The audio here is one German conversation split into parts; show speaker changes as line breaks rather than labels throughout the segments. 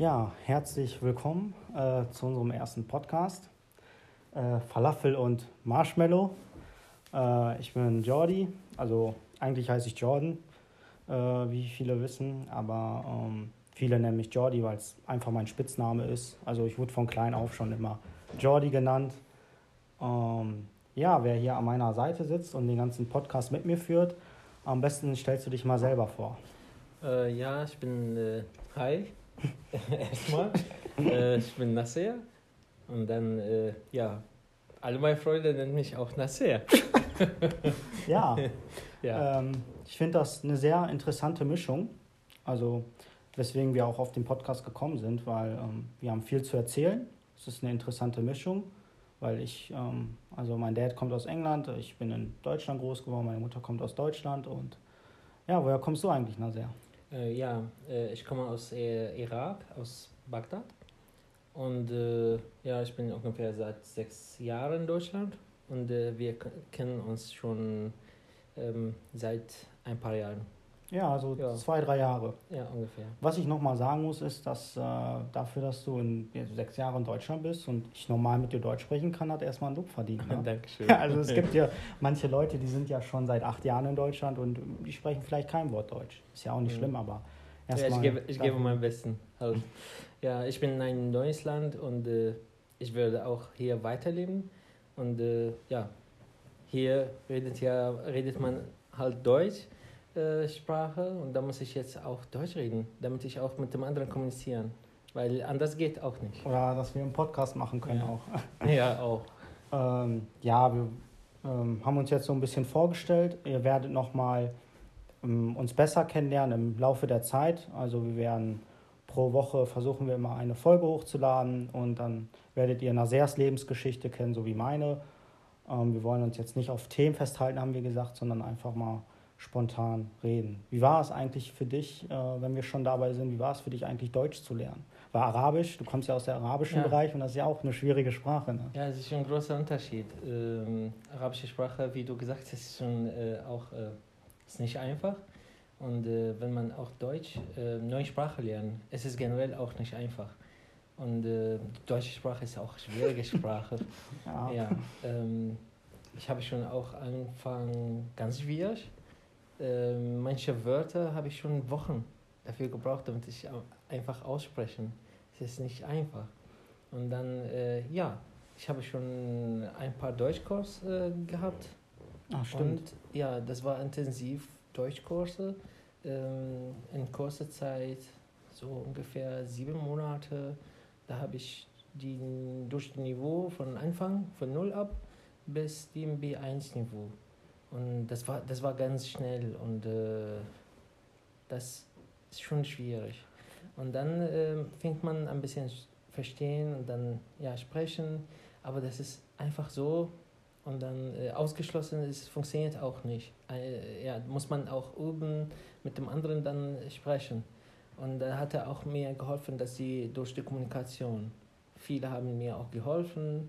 Ja, herzlich willkommen äh, zu unserem ersten Podcast. Äh, Falafel und Marshmallow. Äh, ich bin Jordi, also eigentlich heiße ich Jordan, äh, wie viele wissen, aber ähm, viele nennen mich Jordi, weil es einfach mein Spitzname ist. Also ich wurde von klein auf schon immer Jordi genannt. Ähm, ja, wer hier an meiner Seite sitzt und den ganzen Podcast mit mir führt, am besten stellst du dich mal selber vor.
Äh, ja, ich bin äh, Hi. Erstmal. äh, ich bin Nasser. Und dann, äh, ja, alle meine Freunde nennen mich auch Nasser.
Ja,
ja.
ähm, ich finde das eine sehr interessante Mischung. Also, weswegen wir auch auf den Podcast gekommen sind, weil ähm, wir haben viel zu erzählen. Es ist eine interessante Mischung, weil ich, ähm, also mein Dad kommt aus England, ich bin in Deutschland groß geworden, meine Mutter kommt aus Deutschland und ja, woher kommst du eigentlich, Nasser?
Äh, ja, äh, ich komme aus äh, Irak, aus Bagdad. Und äh, ja, ich bin ungefähr seit sechs Jahren in Deutschland. Und äh, wir kennen uns schon ähm, seit ein paar Jahren.
Ja, also
Ja.
zwei, drei Jahre.
Ja, ungefähr.
Was ich nochmal sagen muss, ist, dass äh, dafür, dass du in jetzt sechs Jahren in Deutschland bist und ich normal mit dir Deutsch sprechen kann, hat erstmal ein Lob verdient. Ne?
Dankeschön.
Also es gibt ja manche Leute, die sind ja schon seit acht Jahren in Deutschland und die sprechen vielleicht kein Wort Deutsch. Ist ja auch nicht
Mhm.
schlimm, aber
Ja,
erstmal.
ich gebe, ich gebe mein Besten. Halt. Ja, ich bin in einem neues Land und äh, ich werde auch hier weiterleben. Und äh, ja, hier redet, ja, redet man halt Deutsch. Äh, Sprache und da muss ich jetzt auch Deutsch reden, damit ich auch mit dem anderen kommunizieren. Weil anders geht auch nicht.
Oder dass wir einen Podcast machen können
Ja.
auch.
Ja, auch.
Ähm, ja, wir ähm, haben uns jetzt so ein bisschen vorgestellt. Ihr werdet nochmal ähm, uns besser kennenlernen im Laufe der Zeit. Also wir werden pro Woche versuchen wir immer eine Folge hochzuladen und dann werdet ihr Nasers Lebensgeschichte kennen, so wie meine. Ähm, wir wollen uns jetzt nicht auf Themen festhalten, haben wir gesagt, sondern einfach mal spontan reden. Wie war es eigentlich für dich, äh, wenn wir schon dabei sind, wie war es für dich eigentlich Deutsch zu lernen? War Arabisch, du kommst ja aus dem arabischen
Ja.
Bereich und das ist ja auch eine schwierige Sprache. Ne?
Ja, es ist schon ein großer Unterschied. Ähm, arabische Sprache, wie du gesagt hast, ist schon äh, auch äh, ist nicht einfach. Und äh, wenn man auch Deutsch, äh, neue Sprache lernt, es ist generell auch nicht einfach. Und äh, die deutsche Sprache ist auch eine schwierige Sprache.
Ja.
ja, ähm, ich habe schon auch angefangen ganz schwierig. Ähm, manche Wörter habe ich schon Wochen dafür gebraucht, damit ich einfach aussprechen. Es ist nicht einfach. Und dann, äh, ja, ich habe schon ein paar Deutschkurs äh, gehabt.
Ach, stimmt.
Und ja, das war intensiv Deutschkurse. Ähm, in kurzer Zeit, so ungefähr sieben Monate, da habe ich die, durch das Niveau von Anfang, von null ab, bis dem B1-Niveau. Und das war, das war ganz schnell und äh, das ist schon schwierig. Und dann äh, fängt man ein bisschen sch- verstehen und dann ja sprechen, aber das ist einfach so und dann äh, ausgeschlossen ist, funktioniert auch nicht. Äh, ja, muss man auch üben, mit dem anderen dann sprechen. Und da hat er auch mir geholfen, dass sie durch die Kommunikation, viele haben mir auch geholfen,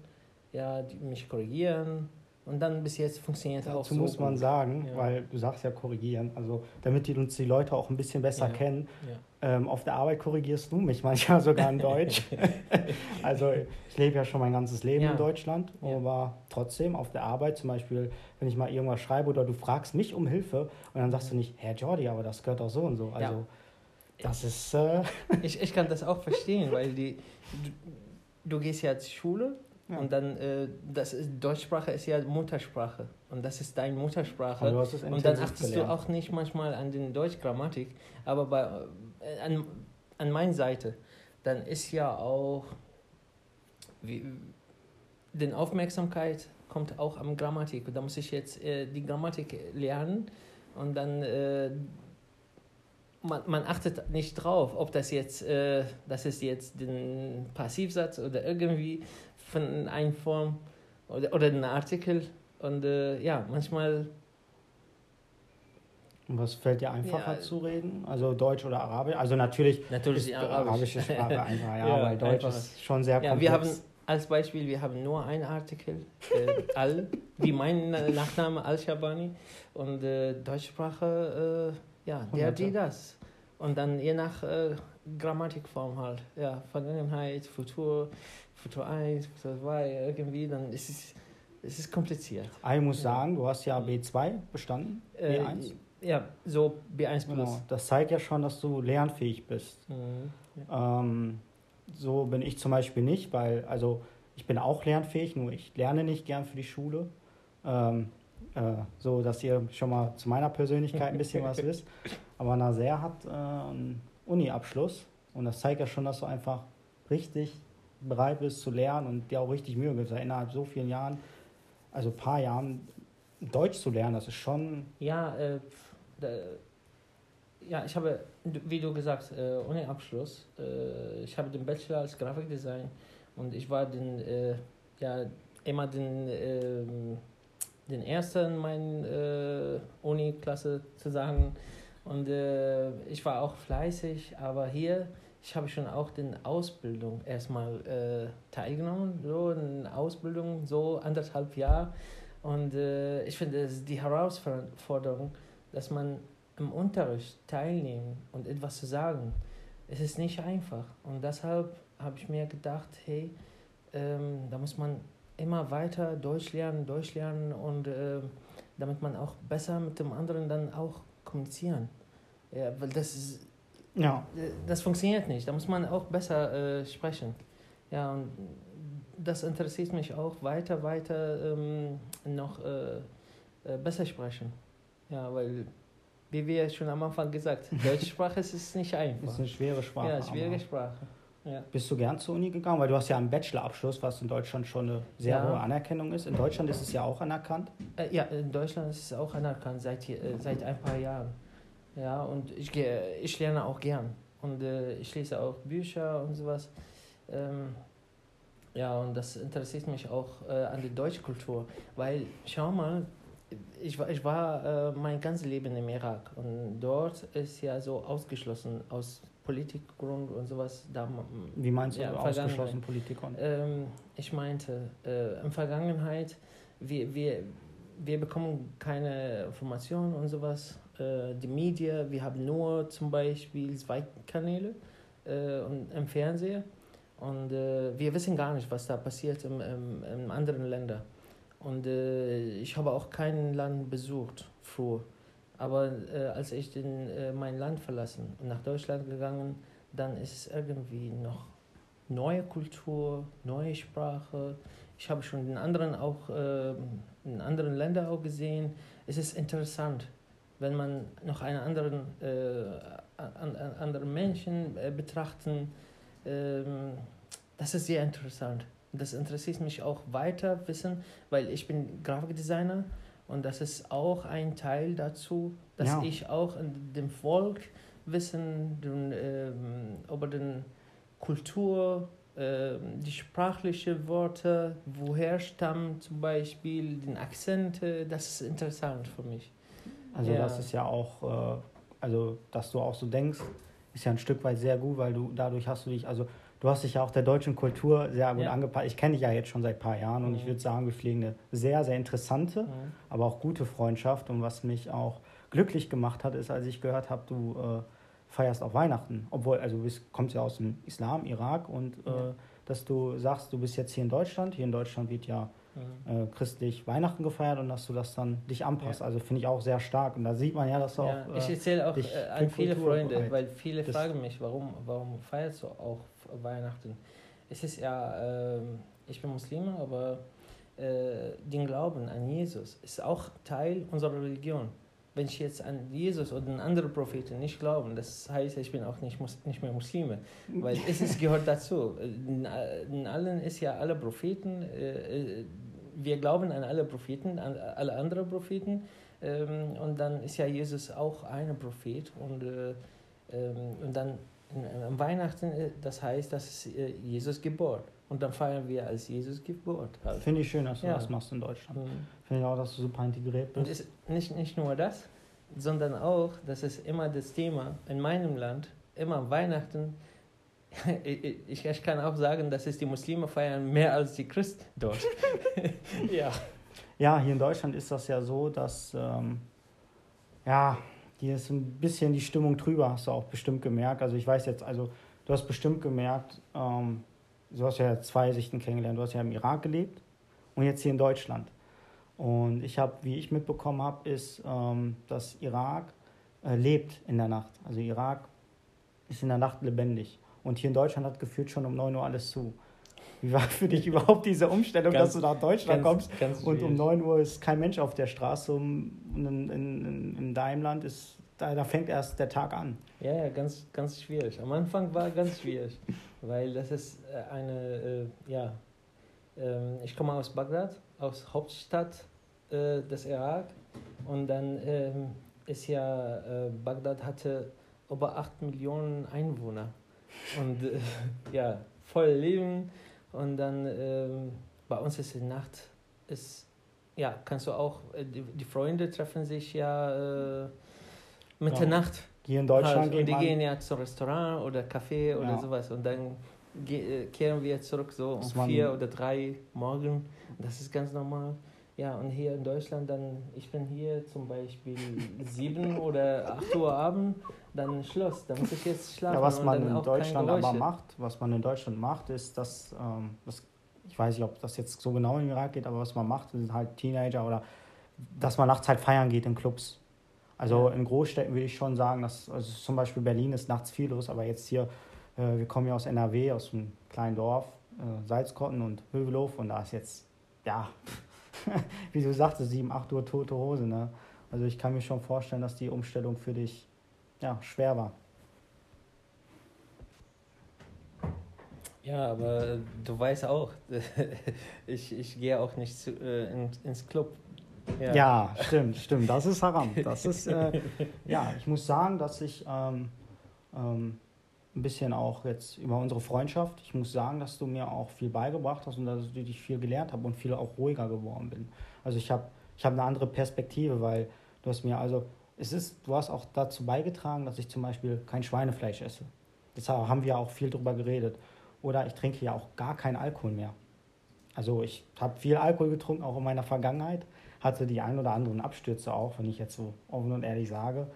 ja, mich korrigieren. Und dann bis jetzt funktioniert auch
Dazu
so
muss man
gut.
sagen,
Ja.
weil du sagst ja korrigieren, also damit die uns die Leute auch ein bisschen besser
Ja.
kennen.
Ja.
Ähm, auf der Arbeit korrigierst du mich manchmal sogar in Deutsch. also ich lebe ja schon mein ganzes Leben in Deutschland, aber trotzdem auf der Arbeit zum Beispiel, wenn ich mal irgendwas schreibe oder du fragst mich um Hilfe und dann sagst du nicht, Herr Jordi, aber das gehört doch so und so. Also das ist äh,
Ich, ich kann das auch verstehen, weil die, du, du gehst ja zur Schule
Ja.
und dann, äh, das ist, Deutschsprache ist ja Muttersprache und das ist deine Muttersprache.
du hast es
Und dann achtest
gelernt.
du auch nicht manchmal an den Deutschgrammatik, aber bei, äh, an, an meiner Seite, dann ist ja auch, wie, die Aufmerksamkeit kommt auch am Grammatik. Und da muss ich jetzt äh, die Grammatik lernen und dann, äh, man, man achtet nicht drauf, ob das jetzt, äh, das ist jetzt den Passivsatz oder irgendwie von einer Form oder, oder ein Artikel. Und äh, ja, manchmal
Und was fällt dir einfacher
Ja.
zu reden? Also Deutsch oder Arabisch? Also natürlich
Natürlich
ist
Arabisch.
arabische Sprache einfach, ja,
Ja,
weil Deutsch
einfacher.
ist schon sehr
Ja,
komplex.
wir haben als Beispiel, wir haben nur einen Artikel, äh, Al, wie mein Nachname Al-Shabani und äh, Deutschsprache, äh, ja, der, die, das. Und dann je nach äh, Grammatikform halt. Ja, Vergangenheit, Futur, Futur 1, Futur 2, irgendwie, dann ist es, es ist kompliziert.
Aber ich muss sagen, du hast ja B2 bestanden,
Äh,
B1.
ja, so B1 plus.
Genau. Das zeigt ja schon, dass du lernfähig bist.
Mhm.
Ähm, so bin ich zum Beispiel nicht, weil, also ich bin auch lernfähig, nur ich lerne nicht gern für die Schule. Ähm, äh, so, dass ihr schon mal zu meiner Persönlichkeit ein bisschen was wisst. Aber Naser hat äh, Uni-Abschluss und das zeigt ja schon, dass du einfach richtig bereit bist zu lernen und dir auch richtig Mühe gibst. Innerhalb so vielen Jahren, also ein paar Jahren, Deutsch zu lernen, das ist schon,
Ja, äh, ja, ich habe, wie du gesagt, äh, ohne Abschluss. Äh, ich habe den Bachelor als Grafikdesign und ich war den, äh, ja, immer den, ähm, den ersten in meiner äh, Uni-Klasse zu sagen. Und äh, ich war auch fleißig, aber hier, ich habe schon auch den Ausbildung erstmal äh, teilgenommen, so eine Ausbildung, so anderthalb Jahre. Und äh, ich finde, es die Herausforderung, dass man im Unterricht teilnehmen und etwas zu sagen. Es ist nicht einfach. Und deshalb habe ich mir gedacht, hey, ähm, da muss man immer weiter Deutsch lernen, Deutsch lernen und ähm, damit man auch besser mit dem anderen dann auch kommunizieren. Ja, weil das ist,
ja,
das funktioniert nicht. Da muss man auch besser äh, sprechen. Ja, und das interessiert mich auch weiter, weiter ähm, noch äh, äh, besser sprechen. Ja, weil, wie wir schon am Anfang gesagt Deutsche Sprache ist, nicht einfach.
ist eine schwere Sprache.
ja, schwierige
aber-
Sprache. Ja.
Bist du gern zur Uni gegangen? Weil du hast ja einen Bachelorabschluss, was in Deutschland schon eine sehr
Ja.
hohe Anerkennung ist. In Deutschland ist es ja auch anerkannt.
Äh, ja, in Deutschland ist es auch anerkannt seit, äh, seit ein paar Jahren. Ja, und ich, ich lerne auch gern. Und äh, ich lese auch Bücher und sowas. Ähm, ja, und das interessiert mich auch äh, an der Deutschkultur. Weil, schau mal, ich, war- ich war äh, mein ganzes Leben im Irak. Und dort ist ja so ausgeschlossen aus Politikgrund und sowas. Da,
Wie meinst du
Ja,
ausgeschlossen Politik? Und
ähm, ich meinte, äh, in Vergangenheit, wir, wir, wir bekommen keine Informationen und sowas. Äh, die Medien, wir haben nur zum Beispiel zwei Kanäle äh, und im Fernsehen. Und äh, wir wissen gar nicht, was da passiert im, im, in anderen Ländern. Und äh, ich habe auch kein Land besucht früher. Aber äh, als ich den, äh, mein Land verlassen und nach Deutschland gegangen, dann ist es irgendwie noch neue Kultur, neue Sprache. Ich habe schon in anderen auch äh, in anderen Ländern auch gesehen. Es ist interessant, wenn man noch einen anderen äh, an, an, anderen Menschen äh, betrachten. Ähm, das ist sehr interessant. Das interessiert mich auch weiter wissen, weil ich bin Grafikdesigner und das ist auch ein Teil dazu, dass
Ja.
ich auch in dem Volk wissen den, ähm, über den Kultur, ähm, die sprachlichen Worte, woher stammen zum Beispiel, den Akzente, das ist interessant für mich.
also
ja.
das ist ja auch, äh, also dass du auch so denkst, ist ja ein Stück weit sehr gut, weil du dadurch hast du dich, also du hast dich ja auch der deutschen Kultur sehr gut
Ja.
angepasst. Ich kenne dich ja jetzt schon seit ein paar Jahren und
Mhm.
ich würde sagen, wir pflegen eine sehr, sehr interessante, aber auch gute Freundschaft. Und was mich auch glücklich gemacht hat, ist, als ich gehört habe, du äh, feierst auch Weihnachten. Obwohl, also du bist, kommst ja aus dem Islam, Irak und äh,
Ja.
dass du sagst, du bist jetzt hier in Deutschland. Hier in Deutschland wird ja
Mhm.
äh, christlich Weihnachten gefeiert und dass du das dann dich anpasst. Also finde ich auch sehr stark. Und da sieht man ja, dass du
Ja,
auch.
ich
Äh,
erzähle auch äh, an viele
Kultur
Freunde,
bereit.
weil viele
Das-
fragen mich, warum, warum feierst du auch Weihnachten? Es ist ja, ähm, ich bin Muslime, aber äh, den Glauben an Jesus ist auch Teil unserer Religion. Wenn ich jetzt an Jesus oder an andere Propheten nicht glaube, das heißt, ich bin auch nicht, nicht mehr Muslime, weil es ist, gehört dazu. In, in allen ist ja alle Propheten, äh, äh, wir glauben an alle Propheten, an alle anderen Propheten, ähm, und dann ist ja Jesus auch ein Prophet und, äh, ähm, und dann am Weihnachten, äh, das heißt, dass es äh, Jesus Geburt. Und dann feiern wir als Jesus Geburt. Halt.
Finde ich schön, dass du
Ja.
das machst in Deutschland.
Mhm.
Finde ich auch, dass du super integriert
Und
bist.
ist nicht, nicht nur das, sondern auch, das ist immer das Thema in meinem Land, immer Weihnachten. Ich, ich kann auch sagen, dass es die Muslime feiern mehr als die Christen dort. ja.
Ja, hier in Deutschland ist das ja so, dass ähm, ja, hier ist ein bisschen die Stimmung drüber, hast du auch bestimmt gemerkt. Also ich weiß jetzt, also du hast bestimmt gemerkt, ähm, du hast ja zwei Sichten kennengelernt. Du hast ja im Irak gelebt und jetzt hier in Deutschland. Und ich habe, wie ich mitbekommen habe, ist, ähm, dass Irak äh, lebt in der Nacht. Also Irak ist in der Nacht lebendig. Und hier in Deutschland hat gefühlt schon um 9 Uhr alles zu. Wie war für dich überhaupt diese Umstellung, ganz, dass du nach Deutschland ganz, kommst ganz und um 9 Uhr ist kein Mensch auf der Straße und in, in, in deinem Land ist, da, da fängt erst der Tag an.
Ja, ja, ganz, ganz schwierig. Am Anfang war ganz schwierig, weil das ist äh, eine, äh, ja, äh, ich komme aus Bagdad, aus Hauptstadt äh, des Irak und dann ähm, ist ja, äh, Bagdad hatte über 8 Millionen Einwohner und äh, ja, voll Leben und dann ähm, bei uns ist die Nacht, ist, ja, kannst du auch, die, die Freunde treffen sich ja mit ja. der Nacht. Hier in Deutschland halt, Und die gehen ja zum Restaurant oder Café oder ja. sowas und dann kehren wir zurück so um vier oder drei morgen. Das ist ganz normal. Ja, und hier in Deutschland dann, ich bin hier zum Beispiel sieben oder acht Uhr Abend, dann Schluss, dann muss ich jetzt schlafen. Ja,
was man in Deutschland aber macht, was man in Deutschland macht, ist, dass, ähm, das, ich weiß nicht, ob das jetzt so genau im Irak geht, aber was man macht, sind halt Teenager oder dass man nachts halt feiern geht in Clubs. Also in Großstädten würde ich schon sagen, dass also zum Beispiel Berlin ist nachts viel los, aber jetzt hier, äh, wir kommen ja aus NRW, aus einem kleinen Dorf, äh, Salzkotten und Hövelhof und da ist jetzt, ja, wie du sagtest, 7, 8 Uhr tote Hose. Ne? Also ich kann mir schon vorstellen, dass die Umstellung für dich ja, schwer war.
Ja, aber du weißt auch, ich, ich gehe auch nicht zu, äh, in, ins Club.
Ja. ja. stimmt, stimmt. Das ist Haram. Das ist, äh, ja, ich muss sagen, dass ich ähm, ähm, ein bisschen auch jetzt über unsere Freundschaft. Ich muss sagen, dass du mir auch viel beigebracht hast und dass ich dich viel gelernt habe und viel auch ruhiger geworden bin. Also ich habe ich hab eine andere Perspektive, weil du hast mir also es ist, du hast auch dazu beigetragen, dass ich zum Beispiel kein Schweinefleisch esse. Deshalb haben wir auch viel drüber geredet. Oder ich trinke ja auch gar keinen Alkohol mehr. Also ich habe viel Alkohol getrunken, auch in meiner Vergangenheit. Hatte die ein oder anderen Abstürze auch, wenn ich jetzt so offen und ehrlich sage.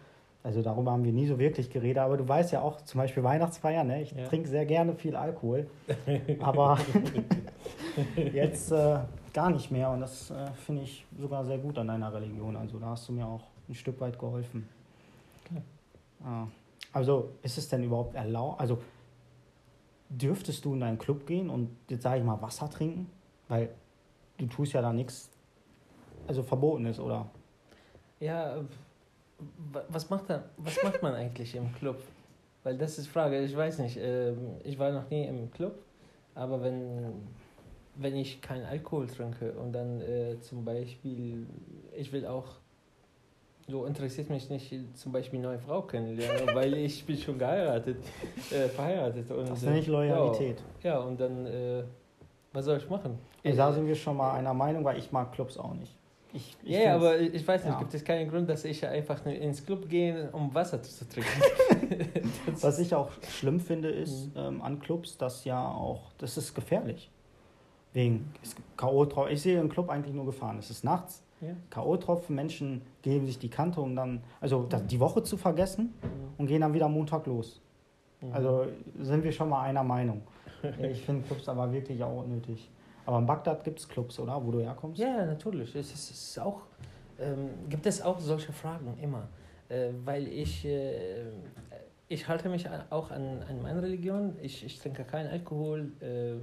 Also darüber haben wir nie so wirklich geredet, aber du weißt ja auch, zum Beispiel Weihnachtsfeier, ne? ich ja. trinke sehr gerne viel Alkohol, aber jetzt äh, gar nicht mehr und das äh, finde ich sogar sehr gut an deiner Religion. Also da hast du mir auch ein Stück weit geholfen. Okay. Ja. Also ist es denn überhaupt erlaubt, also dürftest du in deinen Club gehen und jetzt sage ich mal Wasser trinken? Weil du tust ja da nichts, also verboten ist, oder?
Ja, was macht, da, was macht man eigentlich im Club? Weil das ist die Frage, ich weiß nicht, ähm, ich war noch nie im Club, aber wenn, wenn ich keinen Alkohol trinke und dann äh, zum Beispiel, ich will auch, so interessiert mich nicht zum Beispiel neue Frau kennenlernen, weil ich bin schon geheiratet, äh, verheiratet. Und, das ist nicht Loyalität. Ja, ja und dann, äh, was soll ich machen?
Also, da sind wir schon mal einer Meinung, weil ich mag Clubs auch nicht.
Ich, ich ja, aber ich weiß nicht, ja. gibt es keinen Grund, dass ich einfach ins Club gehe, um Wasser zu trinken?
Was ich auch schlimm finde, ist mhm. ähm, an Clubs, dass ja auch, das ist gefährlich. Wegen K.O.-Tropfen. Ich sehe im Club eigentlich nur Gefahren. Es ist nachts. Ja. K.O.-Tropfen, Menschen geben sich die Kante, um dann, also mhm. die Woche zu vergessen mhm. und gehen dann wieder Montag los. Mhm. Also sind wir schon mal einer Meinung. ich finde Clubs aber wirklich auch nötig. Aber in Bagdad gibt es Clubs, oder? Wo du herkommst?
Ja, natürlich. Es ist, es ist auch, ähm, gibt es auch solche Fragen immer. Äh, weil ich, äh, ich halte mich auch an, an meine Religion. Ich, ich trinke keinen Alkohol, äh,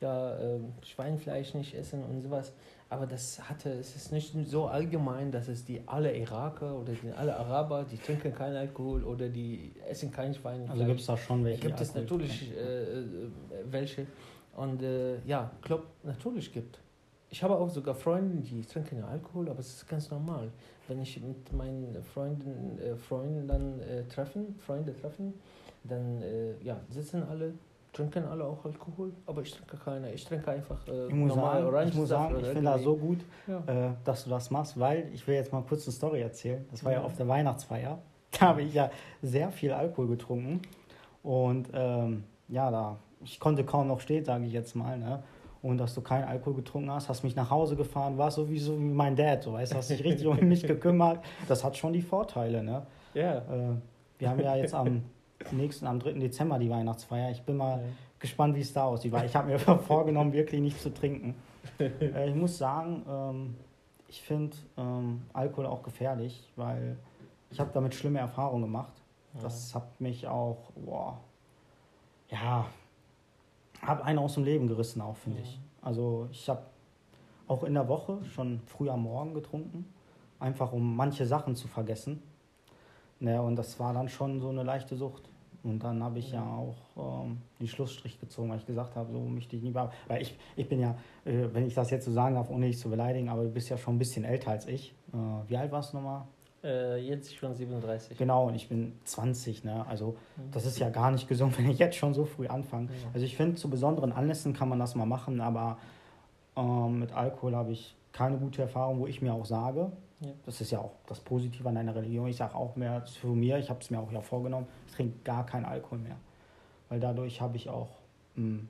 ja, ähm, Schweinfleisch nicht essen und sowas. Aber das hatte, es ist nicht so allgemein, dass es die alle Iraker oder die alle Araber, die trinken keinen Alkohol oder die essen kein Schweinfleisch. Also gibt es da schon welche? Gibt es natürlich äh, äh, welche. Und äh, ja, Club natürlich gibt. Ich habe auch sogar Freunde, die trinken Alkohol, aber es ist ganz normal. Wenn ich mit meinen Freunden, äh, Freunden dann äh, treffen, Freunde treffen, dann äh, ja, sitzen alle, trinken alle auch Alkohol, aber ich trinke keine. Ich trinke einfach äh, ich muss normal
sagen, Orange Ich muss sagen, ich finde das so gut, ja. äh, dass du das machst, weil ich will jetzt mal kurz eine Story erzählen. Das war ja, ja auf der Weihnachtsfeier. Da habe ich ja sehr viel Alkohol getrunken und ähm, ja, da ich konnte kaum noch stehen, sage ich jetzt mal. Ne? Und dass du keinen Alkohol getrunken hast, hast mich nach Hause gefahren, warst sowieso wie mein Dad, so weißt, hast dich richtig um mich gekümmert. Das hat schon die Vorteile, ne?
Ja.
Äh, wir haben ja jetzt am nächsten, am 3. Dezember die Weihnachtsfeier. Ich bin mal gespannt, wie es da aussieht, weil ich habe mir vorgenommen, wirklich nicht zu trinken. Äh, ich muss sagen, ähm, ich finde ähm, Alkohol auch gefährlich, weil ich habe damit schlimme Erfahrungen gemacht. Das hat mich auch, boah, ja, habe einen aus dem Leben gerissen auch, finde ich. Also ich habe auch in der Woche schon früh am Morgen getrunken, einfach um manche Sachen zu vergessen. Ne, und das war dann schon so eine leichte Sucht. Und dann habe ich ja, auch ähm, den Schlussstrich gezogen, weil ich gesagt habe, so möchte ich nie bleiben. Weil ich, ich bin ja, äh, wenn ich das jetzt so sagen darf, ohne dich zu beleidigen, aber du bist ja schon ein bisschen älter als ich. Äh, wie alt warst du nochmal?
Äh, jetzt schon 37.
Genau, und ich bin 20, ne? Also
Mhm.
das ist ja gar nicht gesund, wenn ich jetzt schon so früh anfange.
Ja.
Also ich finde, zu besonderen Anlässen kann man das mal machen, aber ähm, mit Alkohol habe ich keine gute Erfahrung, wo ich mir auch sage,
Ja.
das ist ja auch das Positive an deiner Religion, ich sage auch mehr für mir, ich habe es mir auch ja vorgenommen, ich trinke gar keinen Alkohol mehr. Weil dadurch habe ich auch mh,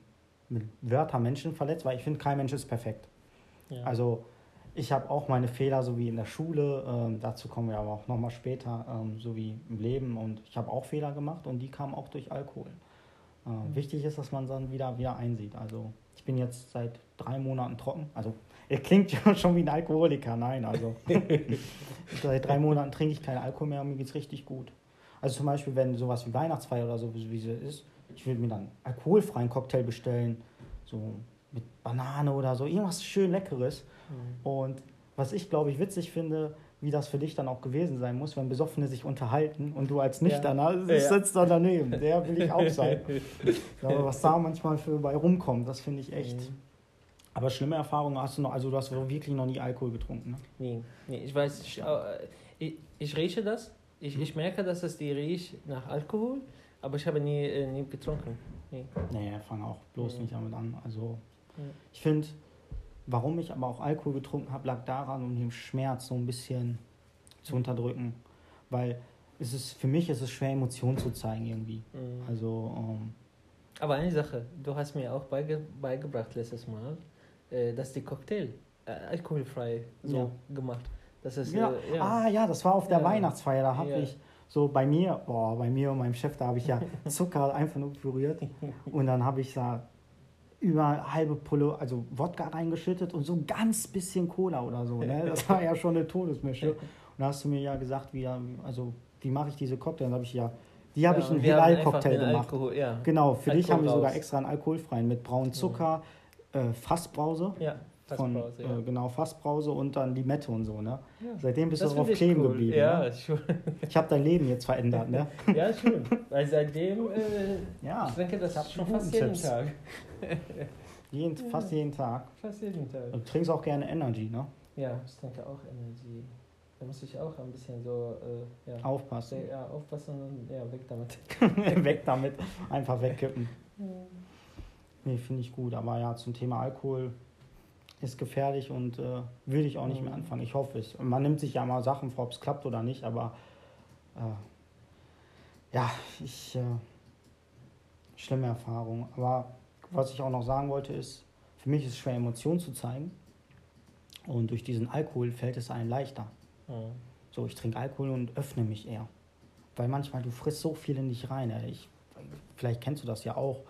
mit Wörtern Menschen verletzt, weil ich finde, kein Mensch ist perfekt.
Ja.
Also ich habe auch meine Fehler, so wie in der Schule, ähm, dazu kommen wir aber auch nochmal später, ähm, so wie im Leben und ich habe auch Fehler gemacht und die kamen auch durch Alkohol. Äh,
Mhm.
Wichtig ist, dass man dann wieder, wieder einsieht. Also ich bin jetzt seit drei Monaten trocken, also er klingt ja schon wie ein Alkoholiker, nein, also seit drei Monaten trinke ich keinen Alkohol mehr und mir geht es richtig gut. Also zum Beispiel, wenn sowas wie Weihnachtsfeier oder so, wie sie ist, ich würde mir dann alkoholfreien Cocktail bestellen, so mit Banane oder so, irgendwas schön Leckeres.
Mhm.
Und was ich, glaube ich, witzig finde, wie das für dich dann auch gewesen sein muss, wenn Besoffene sich unterhalten und du als Nüchterner
Ja.
sitzt da daneben. Der will ich auch sein. Aber was da manchmal für bei rumkommt, das finde ich echt.
Mhm.
Aber schlimme Erfahrungen hast du noch, also du hast wirklich noch nie Alkohol getrunken, ne?
Nee, nee, ich weiß, ich, äh, ich, ich rieche das. Ich, ich merke, dass es die riecht nach Alkohol, aber ich habe nie, äh, nie getrunken. Nee.
Nee, fang auch bloß
Mhm.
nicht damit an. Also
Ja.
ich finde, warum ich aber auch Alkohol getrunken habe, lag daran, um den Schmerz so ein bisschen zu unterdrücken. Weil es ist, für mich ist es schwer, Emotionen zu zeigen irgendwie.
Mhm.
Also, ähm,
Aber eine Sache, du hast mir auch beige, beigebracht letztes Mal, äh, dass die Cocktail äh, alkoholfrei so
Ja.
gemacht. Das ist
ja.
äh, ja.
Ah ja, das war auf der. Weihnachtsfeier, da habe ich so bei mir, boah, bei mir und meinem Chef, da habe ich ja Zucker einfach nur püriert und dann habe ich da über halbe Pulle, also Wodka reingeschüttet und so ein ganz bisschen Cola oder so. Ne? Das war ja schon eine Todesmische. Und da hast du mir ja gesagt, wie, also, wie mache ich diese Cocktails? Habe ich ja, die habe
Ja,
ich einen Hilal-Cocktail gemacht.
Alkohol, ja.
Genau, für dich
Alkohol
haben wir sogar extra einen alkoholfreien mit braunen Zucker, äh, Fassbrause.
Ja,
Von,
Fassbrause, ja.
äh, genau, Fassbrause und dann Limette und so, ne?
Ja.
Seitdem bist
Das
du drauf kleben
cool.
geblieben.
Ja,
Ne?
schon.
Ich habe dein Leben jetzt verändert, ne?
ja, schön. Weil seitdem, äh,
Ja,
ich denke, das
ich
schon fast jeden
Tipps.
Tag.
jeden, fast jeden Tag.
Fast jeden Tag.
Du trinkst auch gerne Energy, ne?
Ja, ich denke auch Energie. Da muss ich auch ein bisschen so, äh, ja,
Aufpassen.
ja, aufpassen und ja, weg damit.
Weg damit. Einfach wegkippen. Nee, finde ich gut. Aber ja, zum Thema Alkohol ist gefährlich und äh, würde ich auch nicht mehr
Mhm.
anfangen. Ich hoffe es. Man nimmt sich ja mal Sachen vor, ob es klappt oder nicht, aber äh, ja, ich. Äh, schlimme Erfahrung. Aber was ich auch noch sagen wollte, ist, für mich ist es schwer, Emotionen zu zeigen. Und durch diesen Alkohol fällt es einem leichter.
Mhm.
So, ich trinke Alkohol und öffne mich eher. Weil manchmal, du frisst so viel in dich rein. ey. Ich, vielleicht kennst du das ja auch.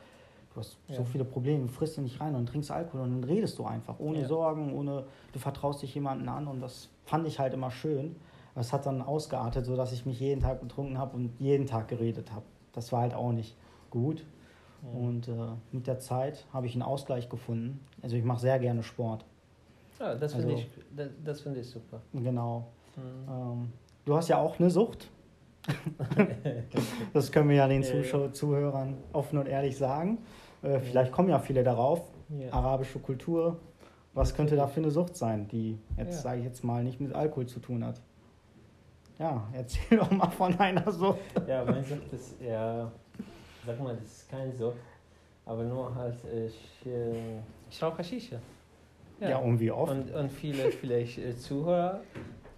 Du hast so
Ja.
viele Probleme, du frisst in dich rein und trinkst Alkohol und dann redest du einfach, ohne
Ja.
Sorgen, ohne, du vertraust dich jemandem an und das fand ich halt immer schön. Aber es hat dann ausgeartet, sodass ich mich jeden Tag betrunken habe und jeden Tag geredet habe. Das war halt auch nicht gut.
Mhm.
Und äh, mit der Zeit habe ich einen Ausgleich gefunden. Also ich mache sehr gerne Sport.
Ja, das finde
Also-
ich, das, das finde ich super.
Genau.
Mhm.
Ähm, du hast ja auch eine Sucht. das können wir ja den
Ja,
Zuschau Zuhörern offen und ehrlich sagen. Äh, vielleicht kommen ja viele darauf.
Ja.
Arabische Kultur. Was könnte da für eine Sucht sein, die jetzt,
Ja.
sage ich jetzt mal, nicht mit Alkohol zu tun hat? Ja, erzähl doch mal von einer Sucht.
Ja, meine Sucht ist, ja, sag mal, das ist keine Sucht, aber nur halt, ich, äh, ich rauche Shisha.
Ja, und wie oft?
Und, und viele vielleicht äh, Zuhörer,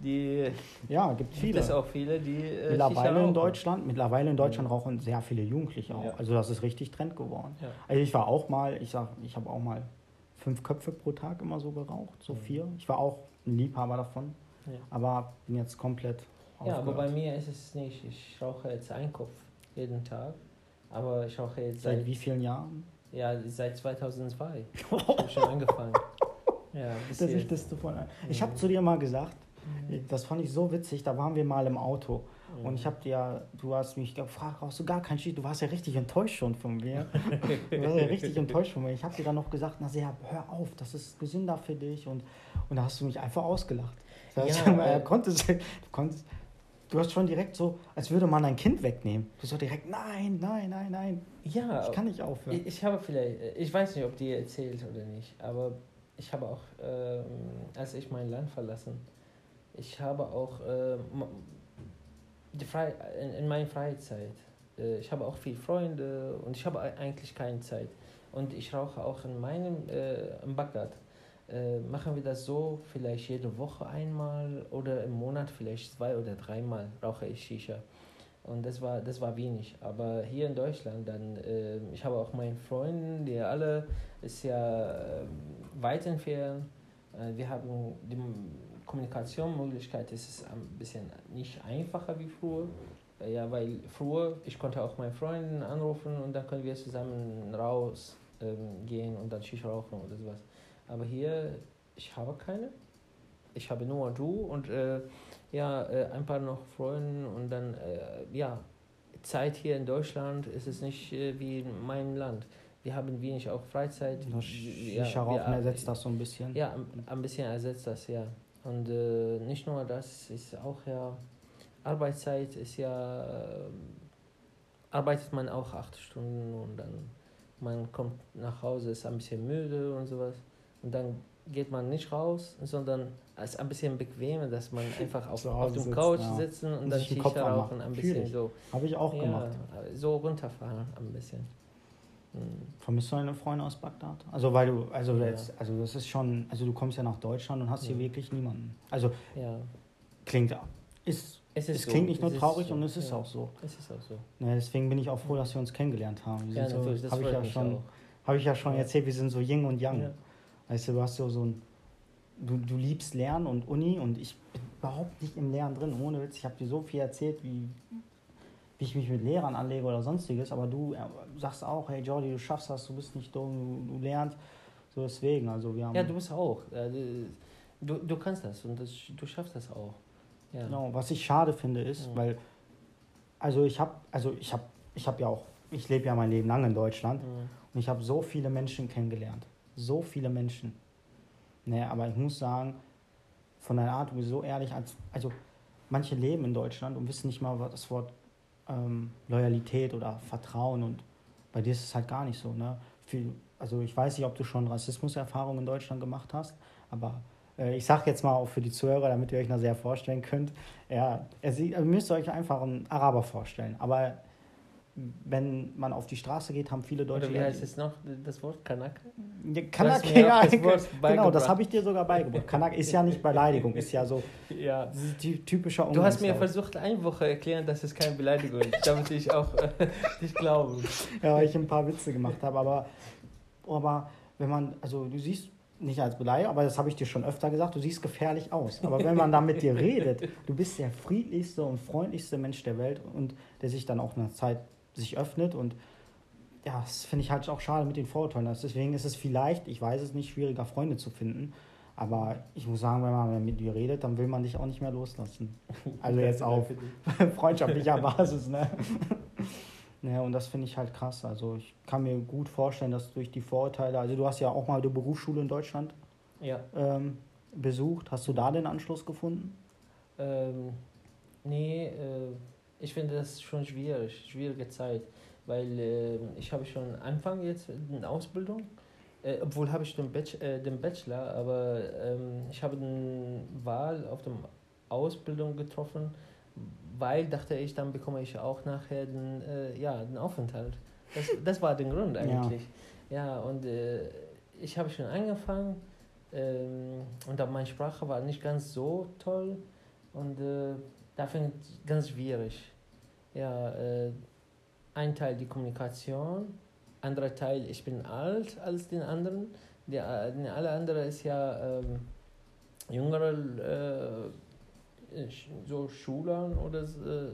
die,
ja, gibt
gibt
viele.
es auch viele, die äh,
Mittlerweile in. Deutschland, mittlerweile in Deutschland
Ja.
rauchen sehr viele Jugendliche auch.
Ja.
Also das ist richtig Trend geworden.
Ja.
Also ich war auch mal, ich sag, ich habe auch mal fünf Köpfe pro Tag immer so geraucht, so
Mhm.
vier. Ich war auch ein Liebhaber davon,
Ja.
aber bin jetzt komplett
Ja, aber bei
aufgehört.
mir ist es nicht. Ich rauche jetzt einen Kopf jeden Tag. Aber ich rauche jetzt
Seit
seit,
wie vielen Jahren?
ja, seit 2002. Ich habe schon angefangen. Ja,
ich
jetzt.
das davon. Ich
Mhm.
habe zu dir mal gesagt,
Mhm.
das fand ich so witzig, da waren wir mal im Auto
Mhm.
und ich habe dir, du hast mich gefragt, rauchst du gar keinen Shit? Du warst ja richtig enttäuscht schon von mir. Du warst ja richtig enttäuscht von mir. Ich habe dir dann noch gesagt, na sehr, hör auf, das ist gesünder für dich und, und da hast du mich einfach ausgelacht. Das heißt,
Ja,
er konntest, du konntest, du hast schon direkt so, als würde man ein Kind wegnehmen. Du so direkt, nein, nein, nein, nein,
Ja,
ich kann nicht aufhören.
Ich, ich habe vielleicht, ich weiß nicht, ob dir erzählt oder nicht, aber ich habe auch, ähm, als ich mein Land verlassen, ich habe auch ähm, die Frei in, in meiner Freizeit, äh, ich habe auch viele Freunde und ich habe ei- eigentlich keine Zeit. Und ich rauche auch in meinem, äh, in Bagdad. Äh, machen wir das so, vielleicht jede Woche einmal oder im Monat vielleicht zwei oder dreimal rauche ich Shisha. Und das war, das war wenig. Aber hier in Deutschland, dann, äh, ich habe auch meine Freunde, die alle ist ja äh, weit entfernt. Äh, wir haben die Kommunikationsmöglichkeit, ist es ein bisschen nicht einfacher wie früher. Ja, weil früher, ich konnte auch meine Freunde anrufen und dann können wir zusammen raus ähm, gehen und dann Shisha rauchen oder sowas. Aber hier, ich habe keine. Ich habe nur du und äh, ja, äh, ein paar noch Freunde und dann, äh, ja, Zeit hier in Deutschland ist es nicht äh, wie in meinem Land. Wir haben wenig auch Freizeit.
Das
Ja, wir-
ersetzt das so ein bisschen.
Ja, ein, ein bisschen ersetzt das, ja. Und äh, nicht nur das, ist auch ja, Arbeitszeit ist ja, äh, arbeitet man auch acht Stunden und dann man kommt nach Hause, ist ein bisschen müde und sowas. Und dann geht man nicht raus, sondern es ist ein bisschen bequemer, dass man einfach auf, auf dem Couch
ja.
sitzen und
Und
dann Shisha rauchen, ein bisschen
ich.
so.
Habe ich auch
ja,
gemacht.
so runterfahren ein bisschen.
Vermisst du deine Freunde aus Bagdad? Also weil du, also
Ja.
jetzt, also das ist schon, also du kommst ja nach Deutschland und hast hier
Ja.
wirklich niemanden. Also
Ja,
klingt, ist,
es
es
ist so.
klingt nicht nur
Es
traurig
so.
und es ist
ja.
auch so.
Es ist auch so.
Ne, deswegen bin ich auch froh, dass wir uns kennengelernt haben. Wir
Ja,
so,
das
habe ich
freut
ja
mich
schon, habe ich ja schon
Ja.
erzählt, wir sind so Yin und Yang.
Ja.
Weißt du, du hast so, so ein, du, du liebst Lernen und Uni und ich bin überhaupt nicht im Lernen drin, ohne Witz. Ich habe dir so viel erzählt, wie, wie ich mich mit Lehrern anlege oder sonstiges, aber du äh, sagst auch, hey Jordi, du schaffst das, du bist nicht dumm, du, du lernst. So deswegen, also wir haben...
Ja, du bist auch. äh, Du, du kannst das und das, du schaffst das auch. Ja.
Genau, was ich schade finde ist,
Ja.
weil, also ich habe, also ich habe, ich habe ja auch, ich lebe ja mein Leben lang in Deutschland
Mhm.
und ich habe so viele Menschen kennengelernt, so viele Menschen. Ne, aber ich muss sagen, von deiner Art, du bist so ehrlich, als, also manche leben in Deutschland und wissen nicht mal was das Wort ähm, Loyalität oder Vertrauen und bei dir ist es halt gar nicht so. Ne? Viel, also ich weiß nicht, ob du schon Rassismuserfahrungen in Deutschland gemacht hast, aber äh, ich sage jetzt mal auch für die Zuhörer, damit ihr euch noch sehr vorstellen könnt, ja, sieht, ihr müsst euch einfach einen Araber vorstellen, aber wenn man auf die Straße geht, haben viele Deutsche...
Oder wie heißt es noch, das Wort Kanake?
Ja,
Du
Kanak,
hast mir
ja,
das Wort
genau, das habe ich dir sogar beigebracht. Kanak ist ja nicht Beleidigung, ist ja so
Ja.
ty- typischer
Du hast mir versucht, eine Woche erklären, dass es keine Beleidigung ist, damit ich auch äh, dich glaube.
Ja, weil ich ein paar Witze gemacht habe, aber, aber wenn man, also du siehst, nicht als Beleidigung, aber das habe ich dir schon öfter gesagt, du siehst gefährlich aus. Aber wenn man da mit dir redet, du bist der friedlichste und freundlichste Mensch der Welt und der sich dann auch eine Zeit sich öffnet und ja, das finde ich halt auch schade mit den Vorurteilen. Das- Deswegen ist es vielleicht, ich weiß es nicht, schwieriger Freunde zu finden. Aber ich muss sagen, wenn man mit dir redet, dann will man dich auch nicht mehr loslassen. Also jetzt auf freundschaftlicher Basis, ne? Ja, und das finde ich halt krass. Also ich kann mir gut vorstellen, dass durch die Vorurteile, also du hast ja auch mal die Berufsschule in Deutschland
Ja.
ähm, besucht. Hast du da den Anschluss gefunden?
Ähm, nee, äh, ich finde das schon schwierig, schwierige Zeit, weil äh, ich habe schon Anfang jetzt eine Ausbildung, äh, obwohl habe ich den, Bach äh, den Bachelor, aber ähm, ich habe eine Wahl auf dem Ausbildung getroffen, weil dachte ich, dann bekomme ich auch nachher den, äh, ja, den Aufenthalt. Das, das war der Grund eigentlich. Ja, und äh, ich habe schon angefangen ähm, und dann meine Sprache war nicht ganz so toll und äh, da finde ich ganz schwierig. Ja, äh, ein Teil die Kommunikation, anderer Teil, ich bin alt als den anderen. Der, der alle andere ist ja ähm, jüngere äh, so Schülern oder äh,